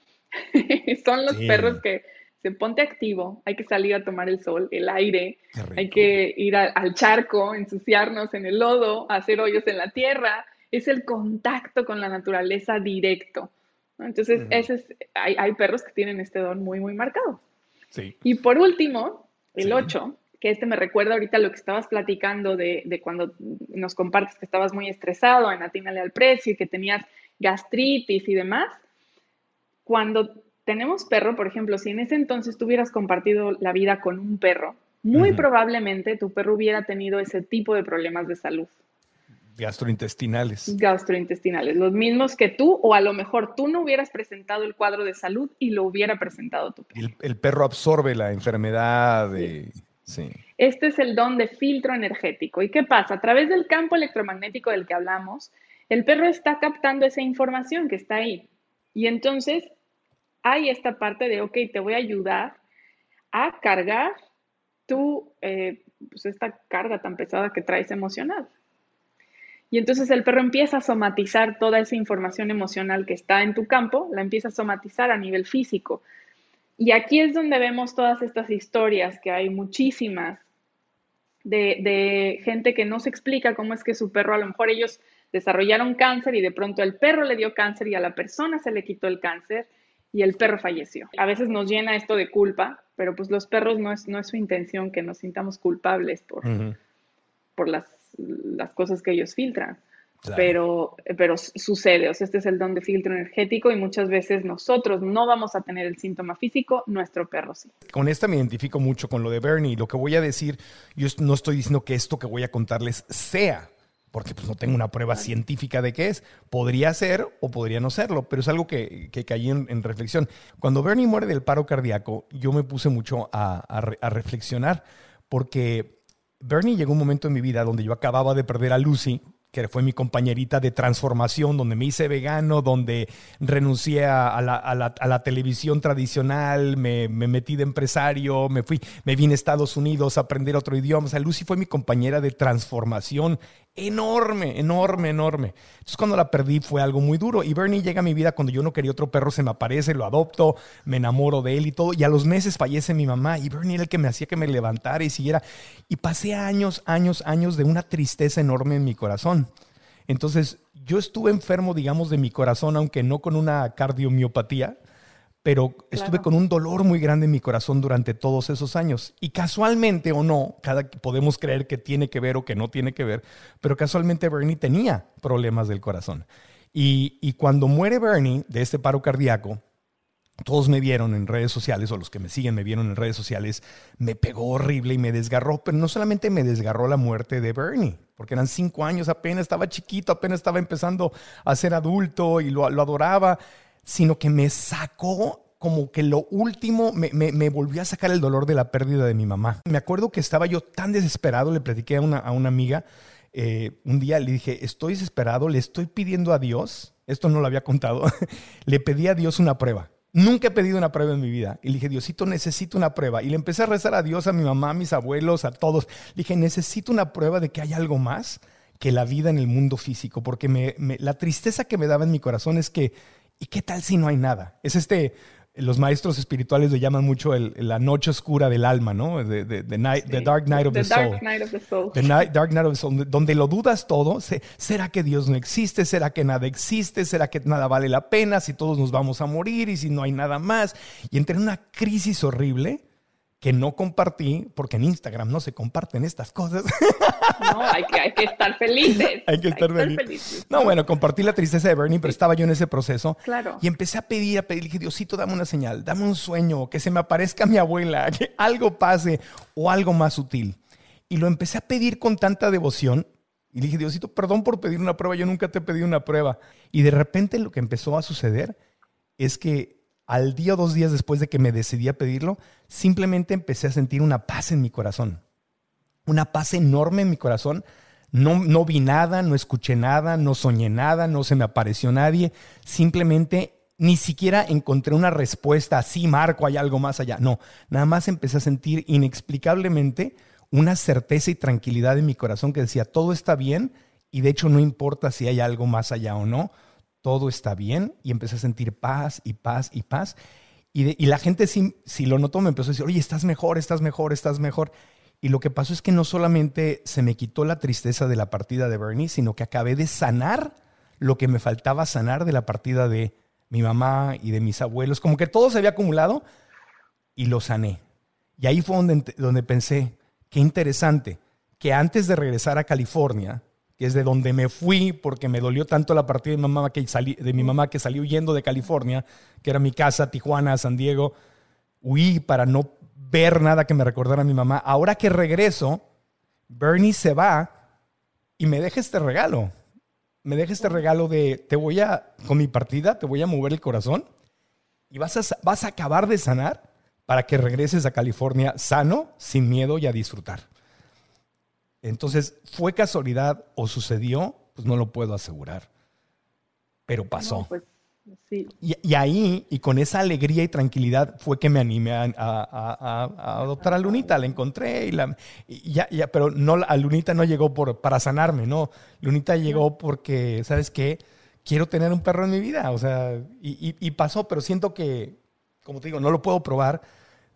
Son los perros que ponte activo, hay que salir a tomar el sol, el aire, hay que ir al charco, ensuciarnos en el lodo, hacer hoyos en la tierra, es el contacto con la naturaleza directo. Entonces, hay, perros que tienen este don muy, muy marcado. Y por último, el 8, que este me recuerda ahorita lo que estabas platicando de, de, cuando nos compartes que estabas muy estresado en Atínale al Precio y que tenías gastritis y demás. Cuando tenemos perro, por ejemplo, si en ese entonces tuvieras compartido la vida con un perro, muy probablemente tu perro hubiera tenido ese tipo de problemas de salud. Gastrointestinales. Gastrointestinales, los mismos que tú, o a lo mejor tú no hubieras presentado el cuadro de salud y lo hubiera presentado tu perro. El, perro absorbe la enfermedad de... Sí. Este es el don de filtro energético. ¿Y qué pasa? A través del campo electromagnético del que hablamos, el perro está captando esa información que está ahí. Y entonces hay esta parte de, ok, te voy a ayudar a cargar tu, eh, pues esta carga tan pesada que traes emocional. Y entonces el perro empieza a somatizar toda esa información emocional que está en tu campo, la empieza a somatizar a nivel físico. Y aquí es donde vemos todas estas historias, que hay muchísimas, de, de, gente que no se explica cómo es que su perro, a lo mejor ellos desarrollaron cáncer y de pronto el perro le dio cáncer y a la persona se le quitó el cáncer y el perro falleció. A veces nos llena esto de culpa, pero pues los perros no es, no es su intención que nos sintamos culpables por, por las, las, cosas que ellos filtran. Pero, pero sucede, o sea, este es el don de filtro energético y muchas veces nosotros no vamos a tener el síntoma físico, nuestro perro sí. Con esta me identifico mucho con lo de Bernie. Lo que voy a decir, yo no estoy diciendo que esto que voy a contarles sea porque pues no tengo una prueba científica de qué es. Podría ser o podría no serlo, pero es algo que, que caí en, reflexión. Cuando Bernie muere del paro cardíaco, yo me puse mucho a, a reflexionar, porque Bernie llegó un momento en mi vida donde yo acababa de perder a Lucy, que fue mi compañerita de transformación, donde me hice vegano, donde renuncié a la, a la, a la televisión tradicional, me, me, metí de empresario, me fui, me vine a Estados Unidos a aprender otro idioma. O sea, Lucy fue mi compañera de transformación enorme, enorme, enorme. Entonces cuando la perdí fue algo muy duro. Y Bernie llega a mi vida cuando yo no quería otro perro, se me aparece, lo adopto, me enamoro de él y todo. Y a los meses fallece mi mamá y Bernie era el que me hacía que me levantara y siguiera. Y pasé años, años, años de una tristeza enorme en mi corazón. Entonces yo estuve enfermo, digamos, de mi corazón, aunque no con una cardiomiopatía pero estuve con un dolor muy grande en mi corazón durante todos esos años. Y casualmente o no, cada podemos creer que tiene que ver o que no tiene que ver, pero casualmente Bernie tenía problemas del corazón. Y, y cuando muere Bernie de este paro cardíaco, todos me vieron en redes sociales, o los que me siguen me vieron en redes sociales, me pegó horrible y me desgarró, pero no solamente me desgarró la muerte de Bernie, porque eran cinco años apenas, estaba chiquito, apenas estaba empezando a ser adulto y lo, lo adoraba, sino que me sacó como que lo último, me, me, volvió a sacar el dolor de la pérdida de mi mamá. Me acuerdo que estaba yo tan desesperado, le platiqué a una, a una amiga, eh, un día le dije, estoy desesperado, le estoy pidiendo a Dios, esto no lo había contado, le pedí a Dios una prueba. Nunca he pedido una prueba en mi vida. Y le dije, Diosito, necesito una prueba. Y le empecé a rezar a Dios, a mi mamá, a mis abuelos, a todos. Le dije, necesito una prueba de que hay algo más que la vida en el mundo físico, porque me, la tristeza que me daba en mi corazón es que ¿Y qué tal si no hay nada? Es este, los maestros espirituales le llaman mucho la noche oscura del alma, ¿no? The, Dark Night of the, Soul. Dark Night of the Soul. The Dark Night of the Soul, donde lo dudas todo. ¿Será que Dios no existe? ¿Será que nada existe? ¿Será que nada vale la pena? Si todos nos vamos a morir y si no hay nada más. Y entré en una crisis horrible que no compartí, porque en Instagram no se comparten estas cosas. No, hay que, estar felices. hay que estar, felices. No, bueno, compartí la tristeza de Bernie, pero estaba yo en ese proceso. Claro. Y empecé a pedir, a pedir, dije, Diosito, dame una señal, dame un sueño, que se me aparezca mi abuela, que algo pase o algo más sutil. Y lo empecé a pedir con tanta devoción. Y dije, Diosito, perdón por pedir una prueba, yo nunca te he pedido una prueba. Y de repente lo que empezó a suceder es que al día o dos días después de que me decidí a pedirlo, simplemente empecé a sentir una paz en mi corazón. Una paz enorme en mi corazón. No, no vi nada, no escuché nada, no soñé nada, no se me apareció nadie. Simplemente ni siquiera encontré una respuesta así, Marco, hay algo más allá. No, nada más empecé a sentir inexplicablemente una certeza y tranquilidad en mi corazón que decía, todo está bien y de hecho no importa si hay algo más allá o no, todo está bien y empecé a sentir paz y paz y paz. Y, la gente, si, si lo notó, me empezó a decir, oye, estás mejor, estás mejor, estás mejor. Y lo que pasó es que no solamente se me quitó la tristeza de la partida de Bernie, sino que acabé de sanar lo que me faltaba sanar de la partida de mi mamá y de mis abuelos. Como que todo se había acumulado y lo sané. Y ahí fue donde, donde pensé, qué interesante, que antes de regresar a California, que es de donde me fui porque me dolió tanto la partida de mi mamá que, salí, de mi mamá que salió huyendo de California, que era mi casa, Tijuana, San Diego. Huí para no ver nada que me recordara a mi mamá. Ahora que regreso, Bernie se va y me deja este regalo. Me deja este regalo de, te voy a, con mi partida, te voy a mover el corazón y vas a, vas a acabar de sanar para que regreses a California sano, sin miedo y a disfrutar. Entonces, ¿fue casualidad o sucedió? Pues no lo puedo asegurar. Pero pasó. Pues, y, ahí, y con esa alegría y tranquilidad, fue que me animé a, adoptar a Lunita. La encontré y la. ya, ya, pero no, a Lunita no llegó por, para sanarme, no. Lunita llegó porque, ¿sabes qué? Quiero tener un perro en mi vida. O sea, y, y pasó, pero siento que, como te digo, no lo puedo probar,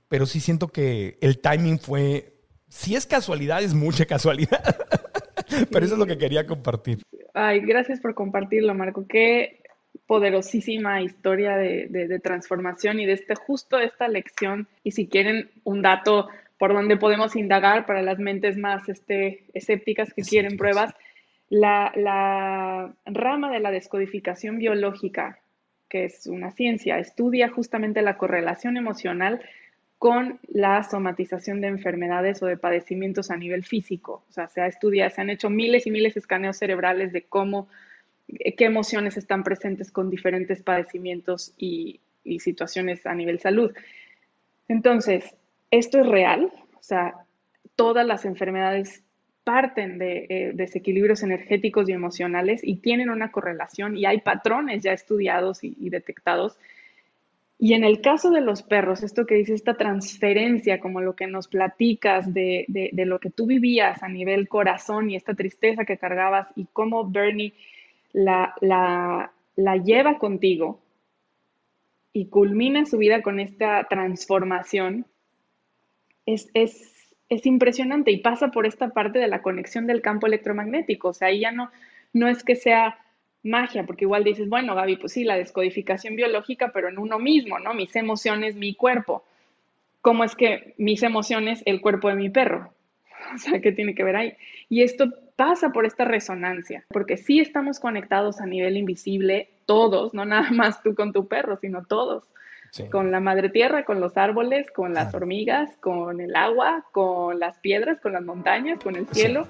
pero sí siento que el timing fue si es casualidad, es mucha casualidad. Pero eso es lo que quería compartir. Ay, gracias por compartirlo, Marco. Qué poderosísima historia de, transformación y de este justo esta lección. Y si quieren un dato por donde podemos indagar para las mentes más este, escépticas que quieren pruebas, la, la rama de la descodificación biológica, que es una ciencia, estudia justamente la correlación emocional con la somatización de enfermedades o de padecimientos a nivel físico. O sea, se ha estudiado, se han hecho miles y miles de escaneos cerebrales de cómo, eh, qué emociones están presentes con diferentes padecimientos y, situaciones a nivel salud. Entonces, esto es real, o sea, todas las enfermedades parten de eh, desequilibrios energéticos y emocionales y tienen una correlación y hay patrones ya estudiados y detectados y en el caso de los perros, esto que dice esta transferencia, como lo que nos platicas de, lo que tú vivías a nivel corazón y esta tristeza que cargabas y cómo Bernie la, la, lleva contigo y culmina su vida con esta transformación, es, es, es, impresionante y pasa por esta parte de la conexión del campo electromagnético. O sea, ahí ya no, no es que sea magia, porque igual dices, bueno, Gaby, pues sí, la descodificación biológica, pero en uno mismo, ¿no? Mis emociones, mi cuerpo. ¿Cómo es que mis emociones, el cuerpo de mi perro? O sea, ¿qué tiene que ver ahí? Y esto pasa por esta resonancia, porque sí estamos conectados a nivel invisible, todos, no nada más tú con tu perro, sino todos. Con la madre tierra, con los árboles, con las hormigas, con el agua, con las piedras, con las montañas, con el cielo.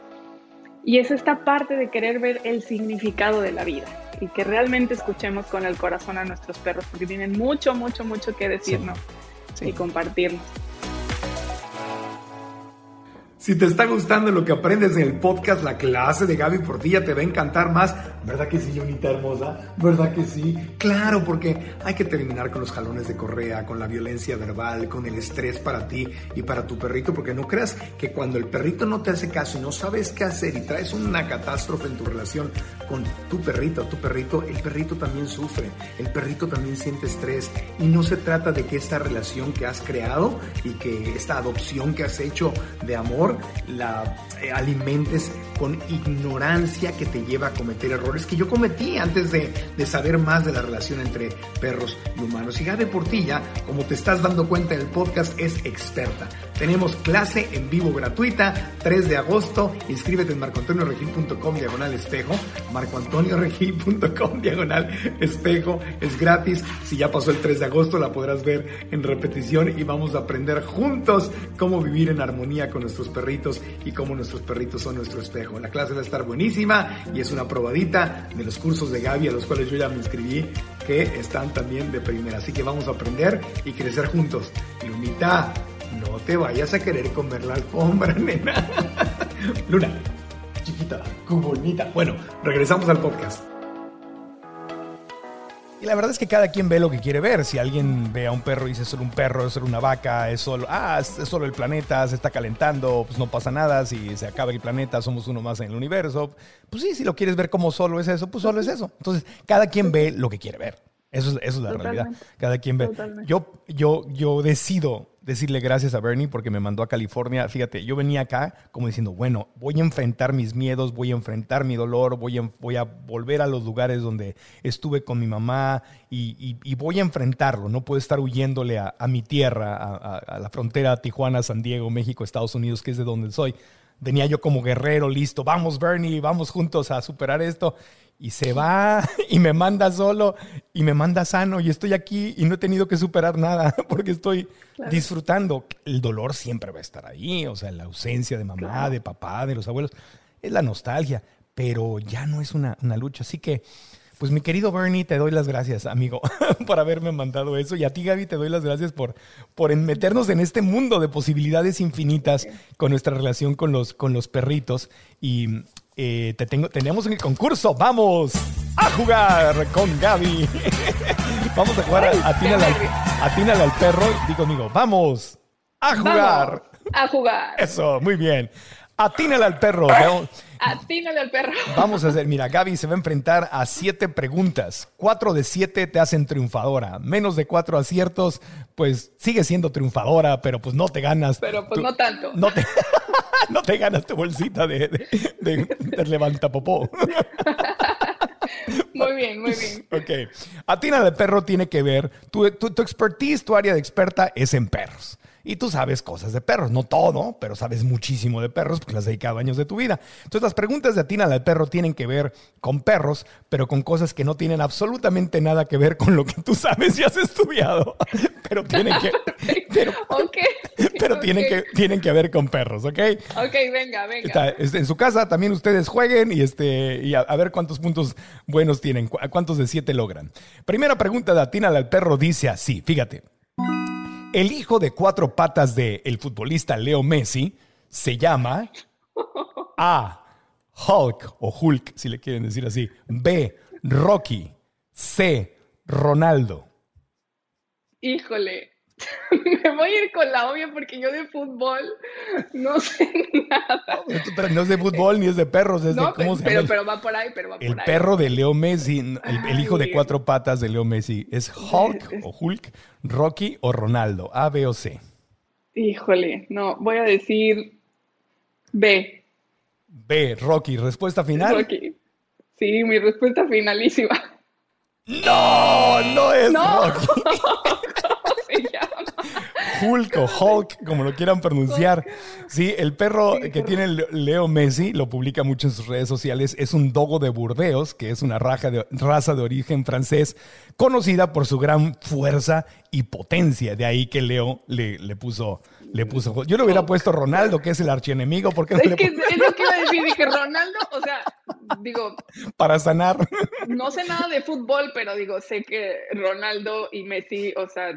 Y es esta parte de querer ver el significado de la vida y que realmente escuchemos con el corazón a nuestros perros, porque tienen mucho, mucho, mucho que decirnos y compartirnos. Si te está gustando lo que aprendes en el podcast, la clase de Gaby Portilla te va a encantar más. ¿Verdad que sí, Jonita hermosa? ¿Verdad que sí? Claro, porque hay que terminar con los jalones de correa, con la violencia verbal, con el estrés para ti y para tu perrito, porque no creas que cuando el perrito no te hace caso y no sabes qué hacer y traes una catástrofe en tu relación con tu perrito tu perrito, el perrito también sufre, el perrito también siente estrés y no se trata de que esta relación que has creado y que esta adopción que has hecho de amor la eh, alimentes con ignorancia que te lleva a cometer errores que yo cometí antes de, saber más de la relación entre perros y humanos. Y Gabe Portilla, como te estás dando cuenta en el podcast, es experta. Tenemos clase en vivo gratuita, 3 de agosto. Inscríbete en marcoantonioregil.com diagonal espejo. marcoantonioregil.com diagonal espejo. Es gratis. Si ya pasó el 3 de agosto, la podrás ver en repetición y vamos a aprender juntos cómo vivir en armonía con nuestros perritos y cómo nuestros perritos son nuestro espejo. La clase va a estar buenísima y es una probadita de los cursos de Gaby a los cuales yo ya me inscribí que están también de primera. Así que vamos a aprender y crecer juntos. Lunita, no te vayas a querer comer la alfombra, nena. Luna, chiquita, bonita. Bueno, regresamos al podcast. Y la verdad es que cada quien ve lo que quiere ver. Si alguien ve a un perro y dice es solo un perro, es solo una vaca, es solo, ah, es solo el planeta, se está calentando, pues no pasa nada. Si se acaba el planeta, somos uno más en el universo. Pues sí, si lo quieres ver como solo es eso, pues solo es eso. Entonces, cada quien ve lo que quiere ver. Eso, eso es la realidad. Cada quien ve. Yo, yo, yo decido decirle gracias a Bernie porque me mandó a California. Fíjate, yo venía acá como diciendo, bueno, voy a enfrentar mis miedos, voy a enfrentar mi dolor, voy a, voy a volver a los lugares donde estuve con mi mamá y, voy a enfrentarlo. No puedo estar huyéndole a, mi tierra, a, la frontera Tijuana, San Diego, México, Estados Unidos, que es de donde soy. Venía yo como guerrero, listo, vamos Bernie, vamos juntos a superar esto y se va y me manda solo y me manda sano y estoy aquí y no he tenido que superar nada porque estoy disfrutando. El dolor siempre va a estar ahí, o sea, la ausencia de mamá, de papá, de los abuelos, es la nostalgia, pero ya no es una, lucha. Así que, pues mi querido Bernie, te doy las gracias, amigo, por haberme mandado eso. Y a ti, Gaby, te doy las gracias por, por meternos en este mundo de posibilidades infinitas con nuestra relación con los, con los perritos. Y eh, te tengo, tenemos en el concurso. Vamos a jugar con Gaby. vamos a jugar a, atínale, al, perro. Digo conmigo, vamos a jugar. a jugar. Eso, muy bien. Atínale al perro. Atínale al perro. Vamos a hacer, mira, Gaby se va a enfrentar a siete preguntas. Cuatro de siete te hacen triunfadora. Menos de cuatro aciertos, pues sigue siendo triunfadora, pero pues no te ganas. Pero pues no tanto. No te... no te ganas tu bolsita de, de, levanta popó. Muy bien, muy bien. Ok. Atina de perro tiene que ver, tu, tu, tu expertise, tu área de experta es en perros y tú sabes cosas de perros, no todo, pero sabes muchísimo de perros porque las has dedicado años de tu vida. Entonces las preguntas de Atina al perro tienen que ver con perros, pero con cosas que no tienen absolutamente nada que ver con lo que tú sabes y has estudiado, pero tienen que, Pero, Ok. pero tienen, que, tienen que ver con perros, ¿ok? Ok, venga, venga. Está, en su casa también ustedes jueguen y, este, y a, a ver cuántos puntos buenos tienen, cu- cuántos de siete logran. Primera pregunta de Atina al perro dice así, fíjate. El hijo de cuatro patas del el futbolista Leo Messi se llama A. Hulk o Hulk, si le quieren decir así. B. Rocky. C. Ronaldo. Híjole. Me voy a ir con la obvia porque yo de fútbol no sé nada. Pero no es de fútbol ni es de perros, es de cómo pero, se pero, llama. el- pero va por ahí, pero va por El ahí. perro de Leo Messi, el, el hijo de cuatro patas de Leo Messi, ¿es Hulk o Hulk, Rocky o Ronaldo? A, B o C. Híjole, no, voy a decir B. B, Rocky. Respuesta final. Rocky. Sí, mi respuesta finalísima. No, no es No. Rocky. Hulk o Hulk, como lo quieran pronunciar. Sí, el perro que tiene Le- Leo Messi, lo publica mucho en sus redes sociales, es un dogo de Burdeos, que es una raja de- raza de origen francés, conocida por su gran fuerza y potencia. De ahí que Leo le, le puso, le puso. Yo le hubiera puesto Ronaldo, que es el archienemigo, porque no Es le que es lo que iba a decir, dije Ronaldo, o sea, digo, para sanar? no sé nada de fútbol, pero digo, sé que Ronaldo y Messi, o sea,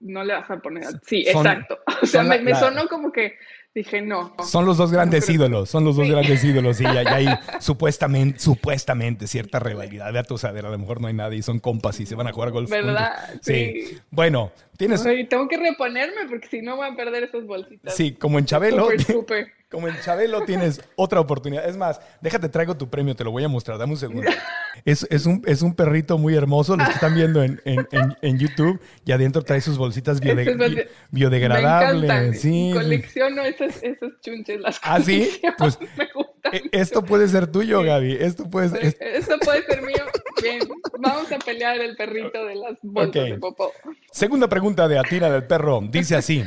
no le vas a poner. Sí, Son- exacto. O sea, me, la- me la- sonó como que dije, no. Son los dos grandes ídolos, son los dos Sí. grandes ídolos, y hay, hay supuestamente, supuestamente cierta rivalidad. Ve a tu saber, a lo mejor no hay nadie y son compas y se van a jugar golf. ¿Verdad? Sí. Bueno, tienes, tengo que reponerme porque si no voy a perder esas bolsitas. sí, como en Chabelo, Súper, súper. como en Chabelo tienes otra oportunidad. Es más, déjate, traigo tu premio, te lo voy a mostrar, dame un segundo. Es, es, un, es un perrito muy hermoso, lo que están viendo en, en, en- en YouTube, y adentro trae sus bolsitas biode- Esas bolsi- bi- biodegradables. Me. Sí. Colecciono esas, esos chunches, las ¿Ah, sí? Pues, me gustan. E- Esto puede ser tuyo, Gaby. Esto puede ser. es- Esto puede ser mío. Bien, vamos a pelear el perrito de las bolsas de popó. Segunda pregunta de Atina del Perro. Dice así.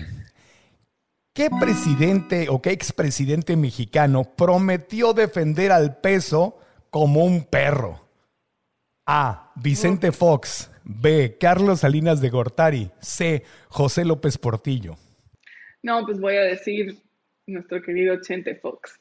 ¿Qué presidente o qué expresidente mexicano prometió defender al peso como un perro? A. Vicente Fox. B. Carlos Salinas de Gortari. C. José López Portillo. No, pues voy a decir nuestro querido Chente Fox.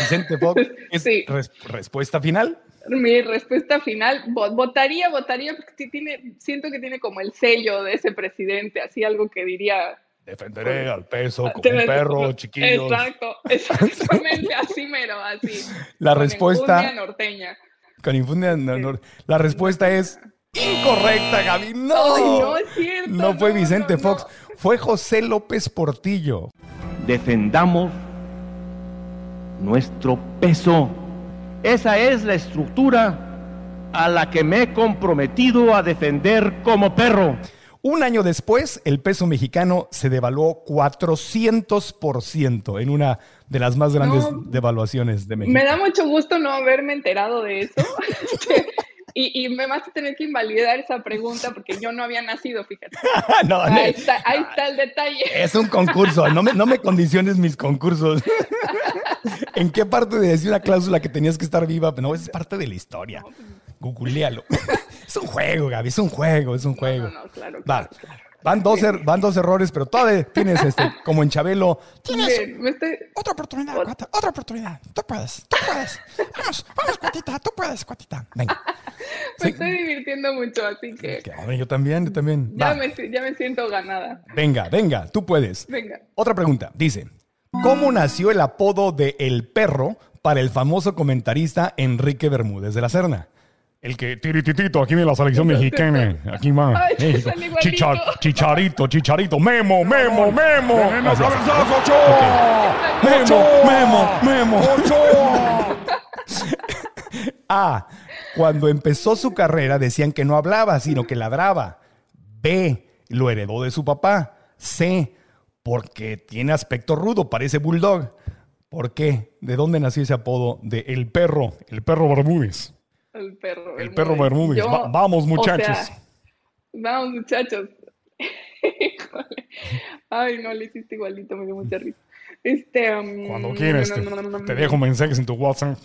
Vicente Fox. ¿Es Sí. res- respuesta final? Mi respuesta final, vo- votaría, votaría, porque sí tiene, siento que tiene como el sello de ese presidente, así algo que diría. Defenderé al peso como Tener- un perro, chiquillos. Exacto, exactamente, así mero, así. La Con respuesta- norteña. Con infundia- no, no. La respuesta es incorrecta, Gaby. No. Ay, no es cierto. No fue no, Vicente no, Fox, no. fue José López Portillo. defendamos nuestro peso. Esa es la estructura a la que me he comprometido a defender como perro. Un año después, el peso mexicano se devaluó 400% en una de las más grandes No. devaluaciones de México. Me da mucho gusto no haberme enterado de eso. Y, y me vas a tener que invalidar esa pregunta porque yo no había nacido, fíjate. no, Ahí está, ahí está el detalle. es un concurso, no me, no me condiciones mis concursos. ¿En qué parte de decir una cláusula que tenías que estar viva? No, es parte de la historia. Googlealo. Es un juego, Gaby, es un juego, es un juego. no, no, claro, claro, claro. Van dos, er- van dos errores, pero todavía tienes este, como en Chabelo. Tienes Bien, me estoy- otra oportunidad, cuata, otra oportunidad. Tú puedes, tú puedes. Vamos, vamos, cuatita, tú puedes, cuatita. Venga. me estoy divirtiendo mucho, así que ver, Yo también, yo también. ya me, ya me siento ganada. Venga, venga, tú puedes. Venga. Otra pregunta. Dice, ¿cómo nació el apodo de El Perro para el famoso comentarista Enrique Bermúdez de la Serna? El que tirititito, aquí viene la selección mexicana. Aquí va. Ay. Chichar- chicharito, chicharito. Memo, memo, memo. Así, así. Memo, memo, memo. A. Cuando empezó su carrera decían que no hablaba, sino que ladraba. B. Lo heredó de su papá. C. Porque tiene aspecto rudo, parece bulldog. ¿Por qué? ¿De dónde nació ese apodo de El Perro? El Perro Bermúdez. El perro. El Perro Bermúdez. Yo, Va- vamos, o muchachos. sea, vamos, muchachos. Ay, no, le hiciste igualito, me dio mucha risa. Este, um, Cuando quieras, te, te dejo mensajes en tu WhatsApp.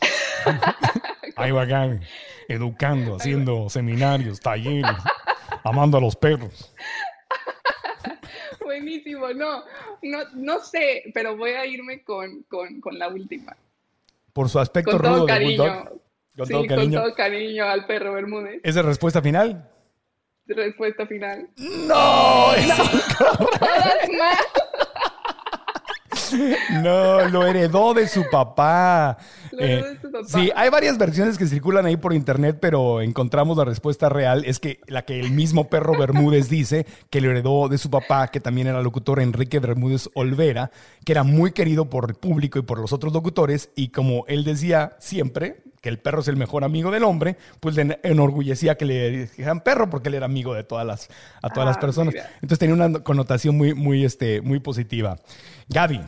Ahí va Gaby, educando, haciendo seminarios, talleres, amando a los perros. buenísimo. No, no, no sé, pero voy a irme con, con, con la última. Por su aspecto Con todo rudo de cariño. bulldog. Con sí, todo cariño. con todo cariño al perro Bermúdez. ¿Esa es respuesta final? Respuesta final. No, es Todas. No, lo heredó de su papá. Lo heredó de su papá. Sí, hay varias versiones que circulan ahí por internet, pero encontramos la respuesta real. Es que la que el mismo perro Bermúdez dice que lo heredó de su papá, que también era locutor Enrique Bermúdez Olvera, que era muy querido por el público y por los otros locutores. Y como él decía siempre que el perro es el mejor amigo del hombre, pues le enorgullecía que le dijeran perro porque él era amigo de todas las, a todas las Ah, personas. mira. Entonces tenía una connotación muy, muy, este, muy positiva. Gaby,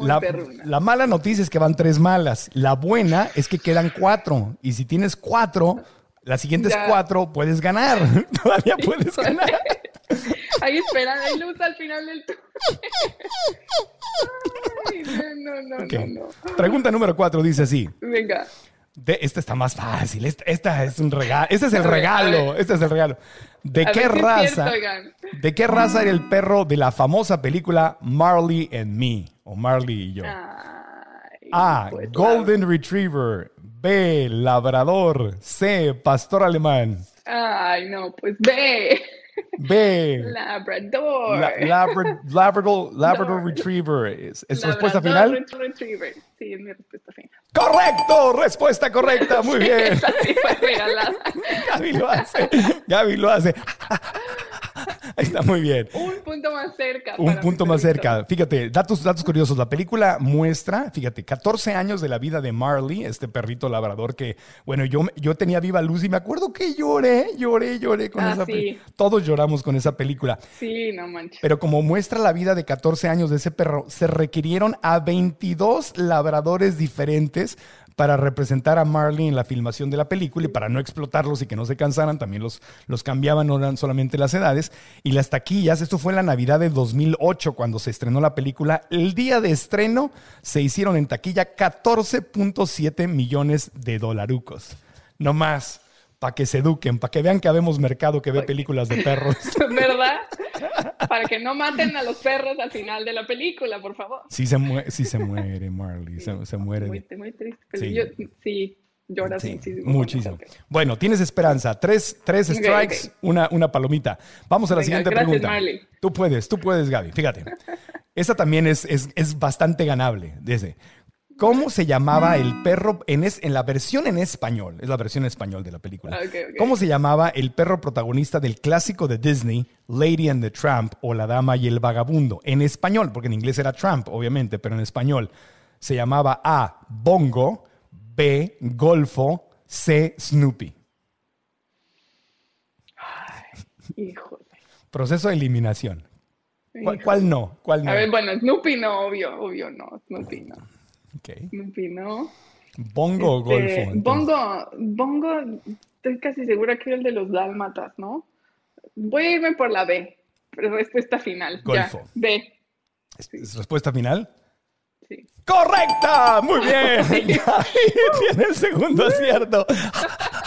la, la mala noticia es que van tres malas. La buena es que quedan cuatro. Y si tienes cuatro, las siguientes Ya. cuatro puedes ganar. Todavía puedes ganar. Ahí esperan, hay luz al final del túnel. No, no, no, no. Pregunta número cuatro dice así. Venga. De, esta está más fácil. Esta, esta es un regalo. Este es el regalo. Este es el regalo. ¿De A qué raza? cierto. ¿De qué raza era el perro de la famosa película Marley and Me? O Marley y yo. Ay, A. pues, Golden Retriever. B. Labrador. C. Pastor alemán. Ay, no, pues ve. B. Labrador. La- Labra- Labrador, Labrador Labrador. Retriever. ¿Es, es su respuesta Labrador final? Retriever. Sí, es mi respuesta final. ¡Correcto! Respuesta correcta. Muy bien. Esa sí fue regalada. Gaby lo hace. Gaby lo hace. Ahí está muy bien. Un punto más cerca. Un punto más cerca. Fíjate, datos, datos curiosos. La película muestra, fíjate, 14 años de la vida de Marley, este perrito labrador que, bueno, yo, yo tenía viva luz y me acuerdo que lloré, lloré, lloré con Ah, esa sí. película. Todos lloramos con esa película. Sí, no manches. Pero como muestra la vida de 14 años de ese perro, se requirieron a 22 labradores diferentes para representar a Marley en la filmación de la película y para no explotarlos y que no se cansaran, también los, los cambiaban, no eran solamente las edades. Y las taquillas, esto fue en la Navidad de 2008 cuando se estrenó la película. El día de estreno se hicieron en taquilla 14.7 millones de dolarucos. No más, para que se eduquen, para que vean que habemos mercado que ve películas de perros. ¿Verdad? Para que no maten a los perros al final de la película, por favor. Sí se, muere, sí se muere Marley, se, se muere. Muy, muy triste. Pero Sí. yo, sí, lloras Sí, muchísimo. muchísimo. Bueno, tienes esperanza. Tres, tres strikes, ok. Una, una palomita. Vamos a la Venga, siguiente gracias, pregunta. Marley. Tú puedes, tú puedes, Gaby. Fíjate. Esta también es, es, es bastante ganable. Dice, ¿cómo se llamaba el perro en, es, en la versión en español? Es la versión en español de la película. Ok. ¿Cómo se llamaba el perro protagonista del clásico de Disney, Lady and the Tramp o La Dama y el Vagabundo? En español, porque en inglés era Tramp, obviamente, pero en español se llamaba A. Bongo, B. Golfo, C. Snoopy. Híjole. Proceso de eliminación. ¿Cuál, cuál no? ¿Cuál no? A ver, bueno, Snoopy no, obvio, obvio no. Snoopy no. Ok. Snoopy no. Bongo golfo. Este, entonces. Bongo, Bongo, estoy casi segura que era el de los dálmatas, ¿no? Voy a irme por la B. Pero respuesta final. Golfo. Ya, B. ¿Es- es ¿Respuesta final? Sí. ¡Correcta! Muy bien. Tiene el segundo acierto.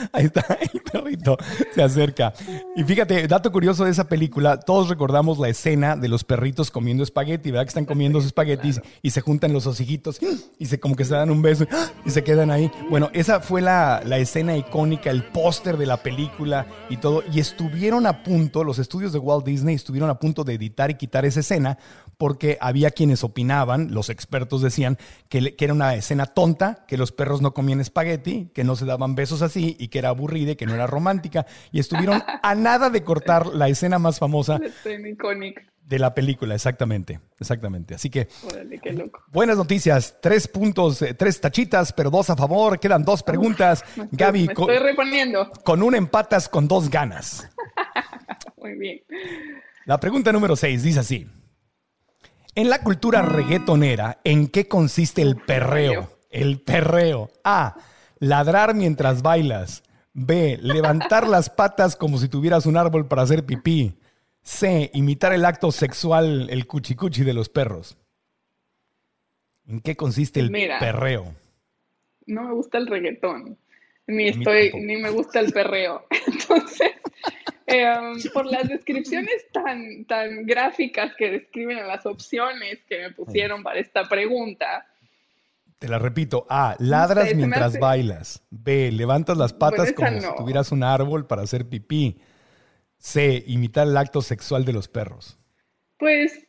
Ahí está, el perrito se acerca. Y fíjate, dato curioso de esa película, todos recordamos la escena de los perritos comiendo espagueti, ¿verdad? Que están comiendo sus espaguetis y se juntan los hocijitos y se como que se dan un beso y se quedan ahí. Bueno, esa fue la, la escena icónica, el póster de la película y todo. Y estuvieron a punto, los estudios de Walt Disney estuvieron a punto de editar y quitar esa escena porque había quienes opinaban, los expertos decían que, era una escena tonta, que los perros no comían espagueti, que no se daban besos así y que era aburrida y que no era romántica. Y estuvieron a nada de cortar la escena más famosa La escena icónica. de la película, exactamente, exactamente. Así que Órale, qué loco. buenas noticias, tres puntos, eh, tres tachitas, pero dos a favor, quedan dos preguntas. Me estoy- Gaby, me con, estoy reponiendo. con un empatas con dos ganas. Muy bien. La pregunta número 6 dice así. En la cultura reggaetonera, ¿en qué consiste el perreo? El perreo. A. Ladrar mientras bailas. B. Levantar las patas como si tuvieras un árbol para hacer pipí. C. Imitar el acto sexual, el cuchicuchi de los perros. ¿En qué consiste el Mira. perreo? No me gusta el reggaetón. Ni estoy, ni me gusta el perreo. Entonces, Em, por las descripciones tan, tan gráficas que describen las opciones que me pusieron para esta pregunta. Te la repito. A. Ladras se mientras hace- bailas. B. Levantas las patas como si no. tuvieras un árbol para hacer pipí. C. Imitar el acto sexual de los perros. Pues,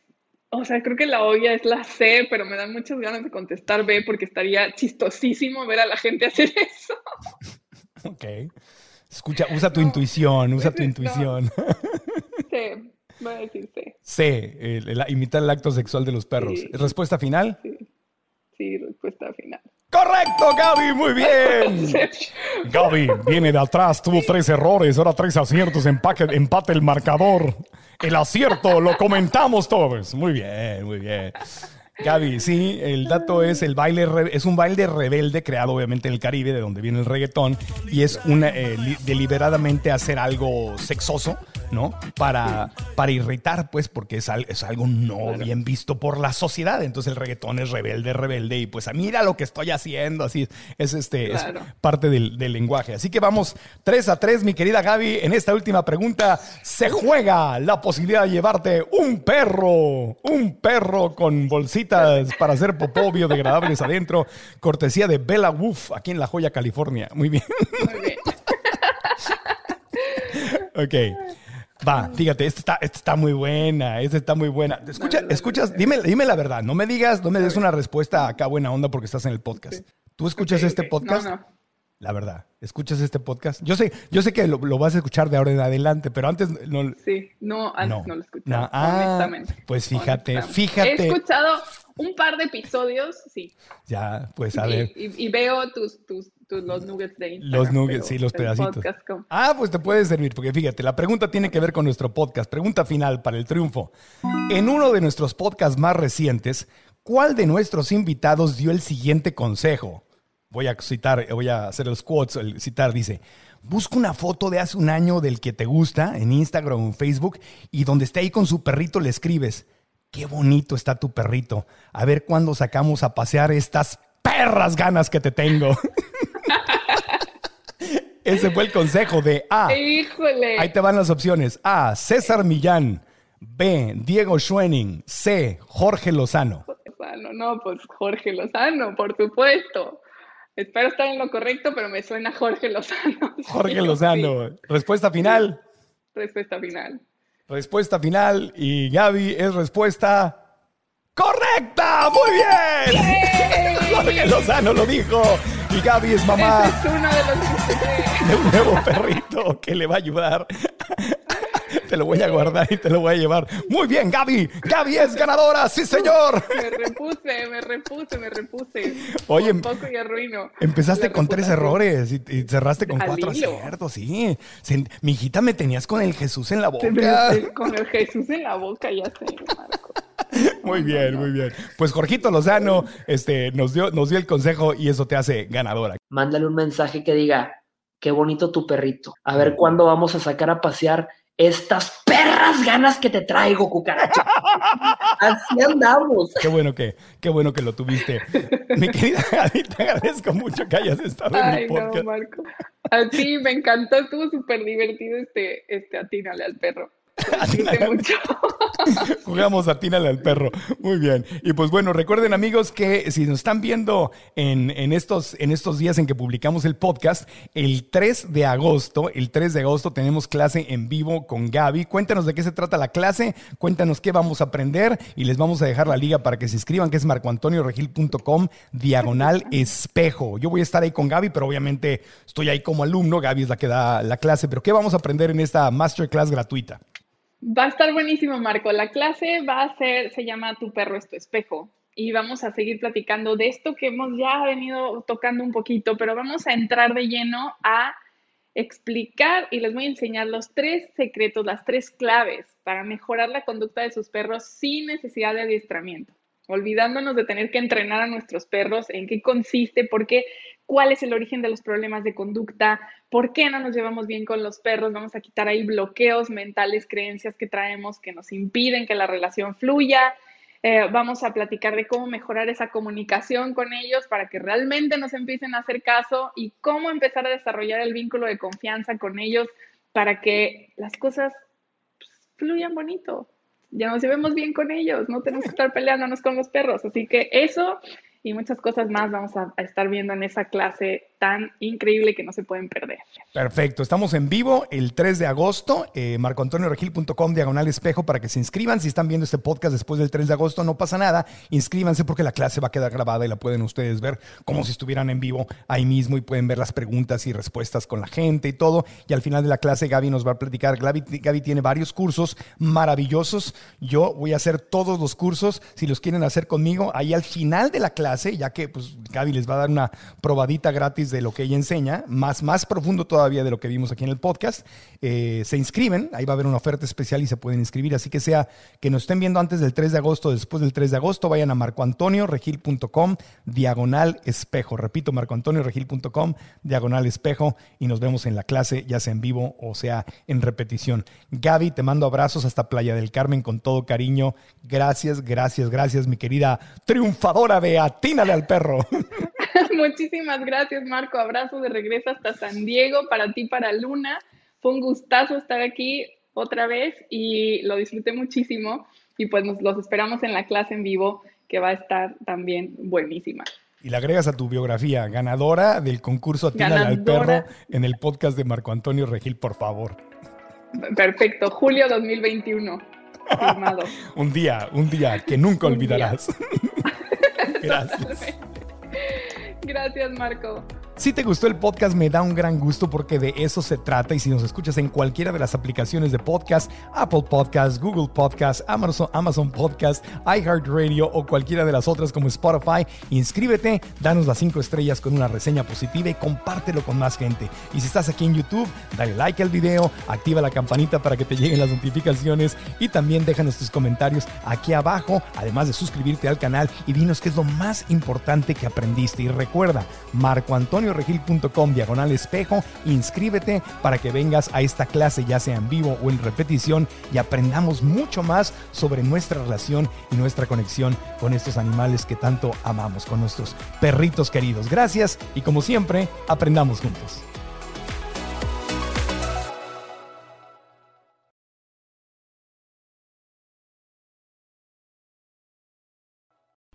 o sea, creo que la obvia es la C, pero me dan muchas ganas de contestar B porque estaría chistosísimo ver a la gente hacer eso. Ok. Escucha, usa tu intuición, usa tu intuición. C, voy a decir C. C. el- el- imitar el acto sexual de los perros. Sí. ¿Respuesta final? Sí, sí, respuesta final. ¡Correcto, Gaby! ¡Muy bien! Gaby viene de atrás, tuvo tres errores, ahora tres aciertos, empaque, empate el marcador. El acierto lo comentamos todos. Muy bien, muy bien. Gaby, sí, el dato es el baile, es un baile rebelde creado obviamente en el Caribe, de donde viene el reggaetón, y es una, eh, li- deliberadamente hacer algo sexoso, ¿no? Para, para irritar, pues, porque es, al- es algo no bien visto por la sociedad. Entonces el reggaetón es rebelde, rebelde, y pues, mira lo que estoy haciendo, así es, este, es parte del, del lenguaje. Así que vamos 3 a 3, mi querida Gaby. En esta última pregunta se juega la posibilidad de llevarte un perro, un perro con bolsitas para hacer popó biodegradables adentro, cortesía de Bella Wolf aquí en La Joya, California. Muy bien. Muy bien. Ok. Va, fíjate, esta está, esta está muy buena, esta está muy buena. Escucha, escuchas, dime, dime la verdad, no me digas, no me des una respuesta acá buena onda porque estás en el podcast. ¿Tú escuchas este podcast? No, no. La verdad, ¿escuchas este podcast? Yo sé, yo sé que lo, lo vas a escuchar de ahora en adelante, pero antes no. Sí, no, antes No. no, lo escuchaba, No, ah, honestamente. pues fíjate, honestamente. fíjate. He escuchado un par de episodios, sí. Ya, pues a y, ver. y- y veo tus, tus, tus- los nuggets de Instagram. Los nuggets, sí, los pedacitos. Ah, pues te puede servir, porque fíjate, la pregunta tiene que ver con nuestro podcast. Pregunta final para el triunfo. En uno de nuestros podcasts más recientes, ¿cuál de nuestros invitados dio el siguiente consejo? Voy a citar, voy a hacer los quotes, el citar dice, busca una foto de hace un año del que te gusta en Instagram o en Facebook y donde esté ahí con su perrito le escribes, qué bonito está tu perrito, a ver cuándo sacamos a pasear estas perras ganas que te tengo. Ese fue el consejo de A. Híjole. Ahí te van las opciones. A. César Millán. B. Diego Schwenning. C. Jorge Lozano. Lozano, no, pues Jorge Lozano, por supuesto. Espero estar en lo correcto, pero me suena Jorge Lozano. Jorge Lozano. sí. Respuesta final. Respuesta final. Respuesta final. Y Gaby es respuesta correcta. Muy bien. Jorge Lozano lo dijo. Y Gaby es mamá es uno de los de un nuevo perrito que le va a ayudar. Te lo voy a guardar y te lo voy a llevar. Muy bien, Gaby. Gaby es ganadora. Sí, señor. Me repuse, me repuse, me repuse. Oye, Por poco y arruino. Empezaste con tres errores y, y cerraste con Al cuatro hilo. aciertos, sí. Se- mi hijita me tenías con el Jesús en la boca. Con el Jesús en la boca, ya sé, Marco. Muy bien, muy bien. Pues Jorgito Lozano este, nos, dio, nos dio el consejo y eso te hace ganadora. mándale un mensaje que diga, qué bonito tu perrito. A ver cuándo vamos a sacar a pasear estas perras ganas que te traigo, cucaracha. Así andamos. Qué bueno que, qué bueno que lo tuviste. Mi querida Gaby, te agradezco mucho que hayas estado en Ay, mi no, podcast. Marco. A ti me encantó, estuvo súper divertido este, este atínale al perro. Disfruté mucho. Jugamos atínale al perro. Muy bien. Y pues bueno, recuerden amigos que si nos están viendo en, en estos, en estos días en que publicamos el podcast, el 3 de agosto, el 3 de agosto tenemos clase en vivo con Gaby. Cuéntanos de qué se trata la clase, cuéntanos qué vamos a aprender y les vamos a dejar la liga para que se inscriban, que es marcoantonioregil.com, diagonal espejo. Yo voy a estar ahí con Gaby, pero obviamente estoy ahí como alumno. Gaby es la que da la clase. Pero ¿qué vamos a aprender en esta masterclass gratuita? Va a estar buenísimo, Marco. La clase va a ser, se llama Tu perro es tu espejo. Y vamos a seguir platicando de esto que hemos ya venido tocando un poquito, pero vamos a entrar de lleno a explicar y les voy a enseñar los tres secretos, las tres claves para mejorar la conducta de sus perros sin necesidad de adiestramiento. Olvidándonos de tener que entrenar a nuestros perros, en qué consiste, por qué, cuál es el origen de los problemas de conducta, por qué no nos llevamos bien con los perros. Vamos a quitar ahí bloqueos mentales, creencias que traemos que nos impiden que la relación fluya. Eh, vamos a platicar de cómo mejorar esa comunicación con ellos para que realmente nos empiecen a hacer caso y cómo empezar a desarrollar el vínculo de confianza con ellos para que las cosas pues, fluyan bonito. Ya nos llevemos bien con ellos, no tenemos que estar peleándonos con los perros. Así que eso y muchas cosas más vamos a, estar viendo en esa clase tan increíble que no se pueden perder. Perfecto, estamos en vivo el 3 de agosto, eh, marcoantonioregil.com diagonal espejo para que se inscriban. Si están viendo este podcast después del 3 de agosto, no pasa nada, inscríbanse porque la clase va a quedar grabada y la pueden ustedes ver como si estuvieran en vivo ahí mismo y pueden ver las preguntas y respuestas con la gente y todo. Y al final de la clase Gaby nos va a platicar. Gaby, Gaby tiene varios cursos maravillosos. Yo voy a hacer todos los cursos, si los quieren hacer conmigo, ahí al final de la clase ya que pues, Gaby les va a dar una probadita gratis de lo que ella enseña, más, más profundo todavía de lo que vimos aquí en el podcast. Eh, se inscriben, ahí va a haber una oferta especial y se pueden inscribir, así que sea que nos estén viendo antes del 3 de agosto, después del 3 de agosto, vayan a marcoantonioregil.com, diagonal espejo. Repito, marcoantonioregil.com, diagonal espejo, y nos vemos en la clase, ya sea en vivo o sea en repetición. Gaby, te mando abrazos hasta Playa del Carmen con todo cariño. Gracias, gracias, gracias, mi querida triunfadora de atínale al perro. Muchísimas gracias, Marco. Abrazo de regreso hasta San Diego para ti, para Luna. Fue un gustazo estar aquí otra vez y lo disfruté muchísimo. Y pues nos los esperamos en la clase en vivo, que va a estar también buenísima. Y le agregas a tu biografía, ganadora del concurso Atínale al perro en el podcast de Marco Antonio Regil, por favor. Perfecto, julio 2021. un día, un día que nunca olvidarás. Gracias. Gracias, Marco. Si te gustó el podcast, me da un gran gusto porque de eso se trata. Y si nos escuchas en cualquiera de las aplicaciones de podcast, Apple Podcast, Google Podcast, Amazon, Amazon Podcast, iHeartRadio o cualquiera de las otras como Spotify, inscríbete, danos las cinco estrellas con una reseña positiva y compártelo con más gente. Y si estás aquí en YouTube, dale like al video, activa la campanita para que te lleguen las notificaciones y también déjanos tus comentarios aquí abajo, además de suscribirte al canal y dinos qué es lo más importante que aprendiste. Y recuerda, Marco Antonio regil.com diagonal espejo. Inscríbete para que vengas a esta clase, ya sea en vivo o en repetición, y aprendamos mucho más sobre nuestra relación y nuestra conexión con estos animales que tanto amamos, con nuestros perritos queridos. Gracias y como siempre, aprendamos juntos.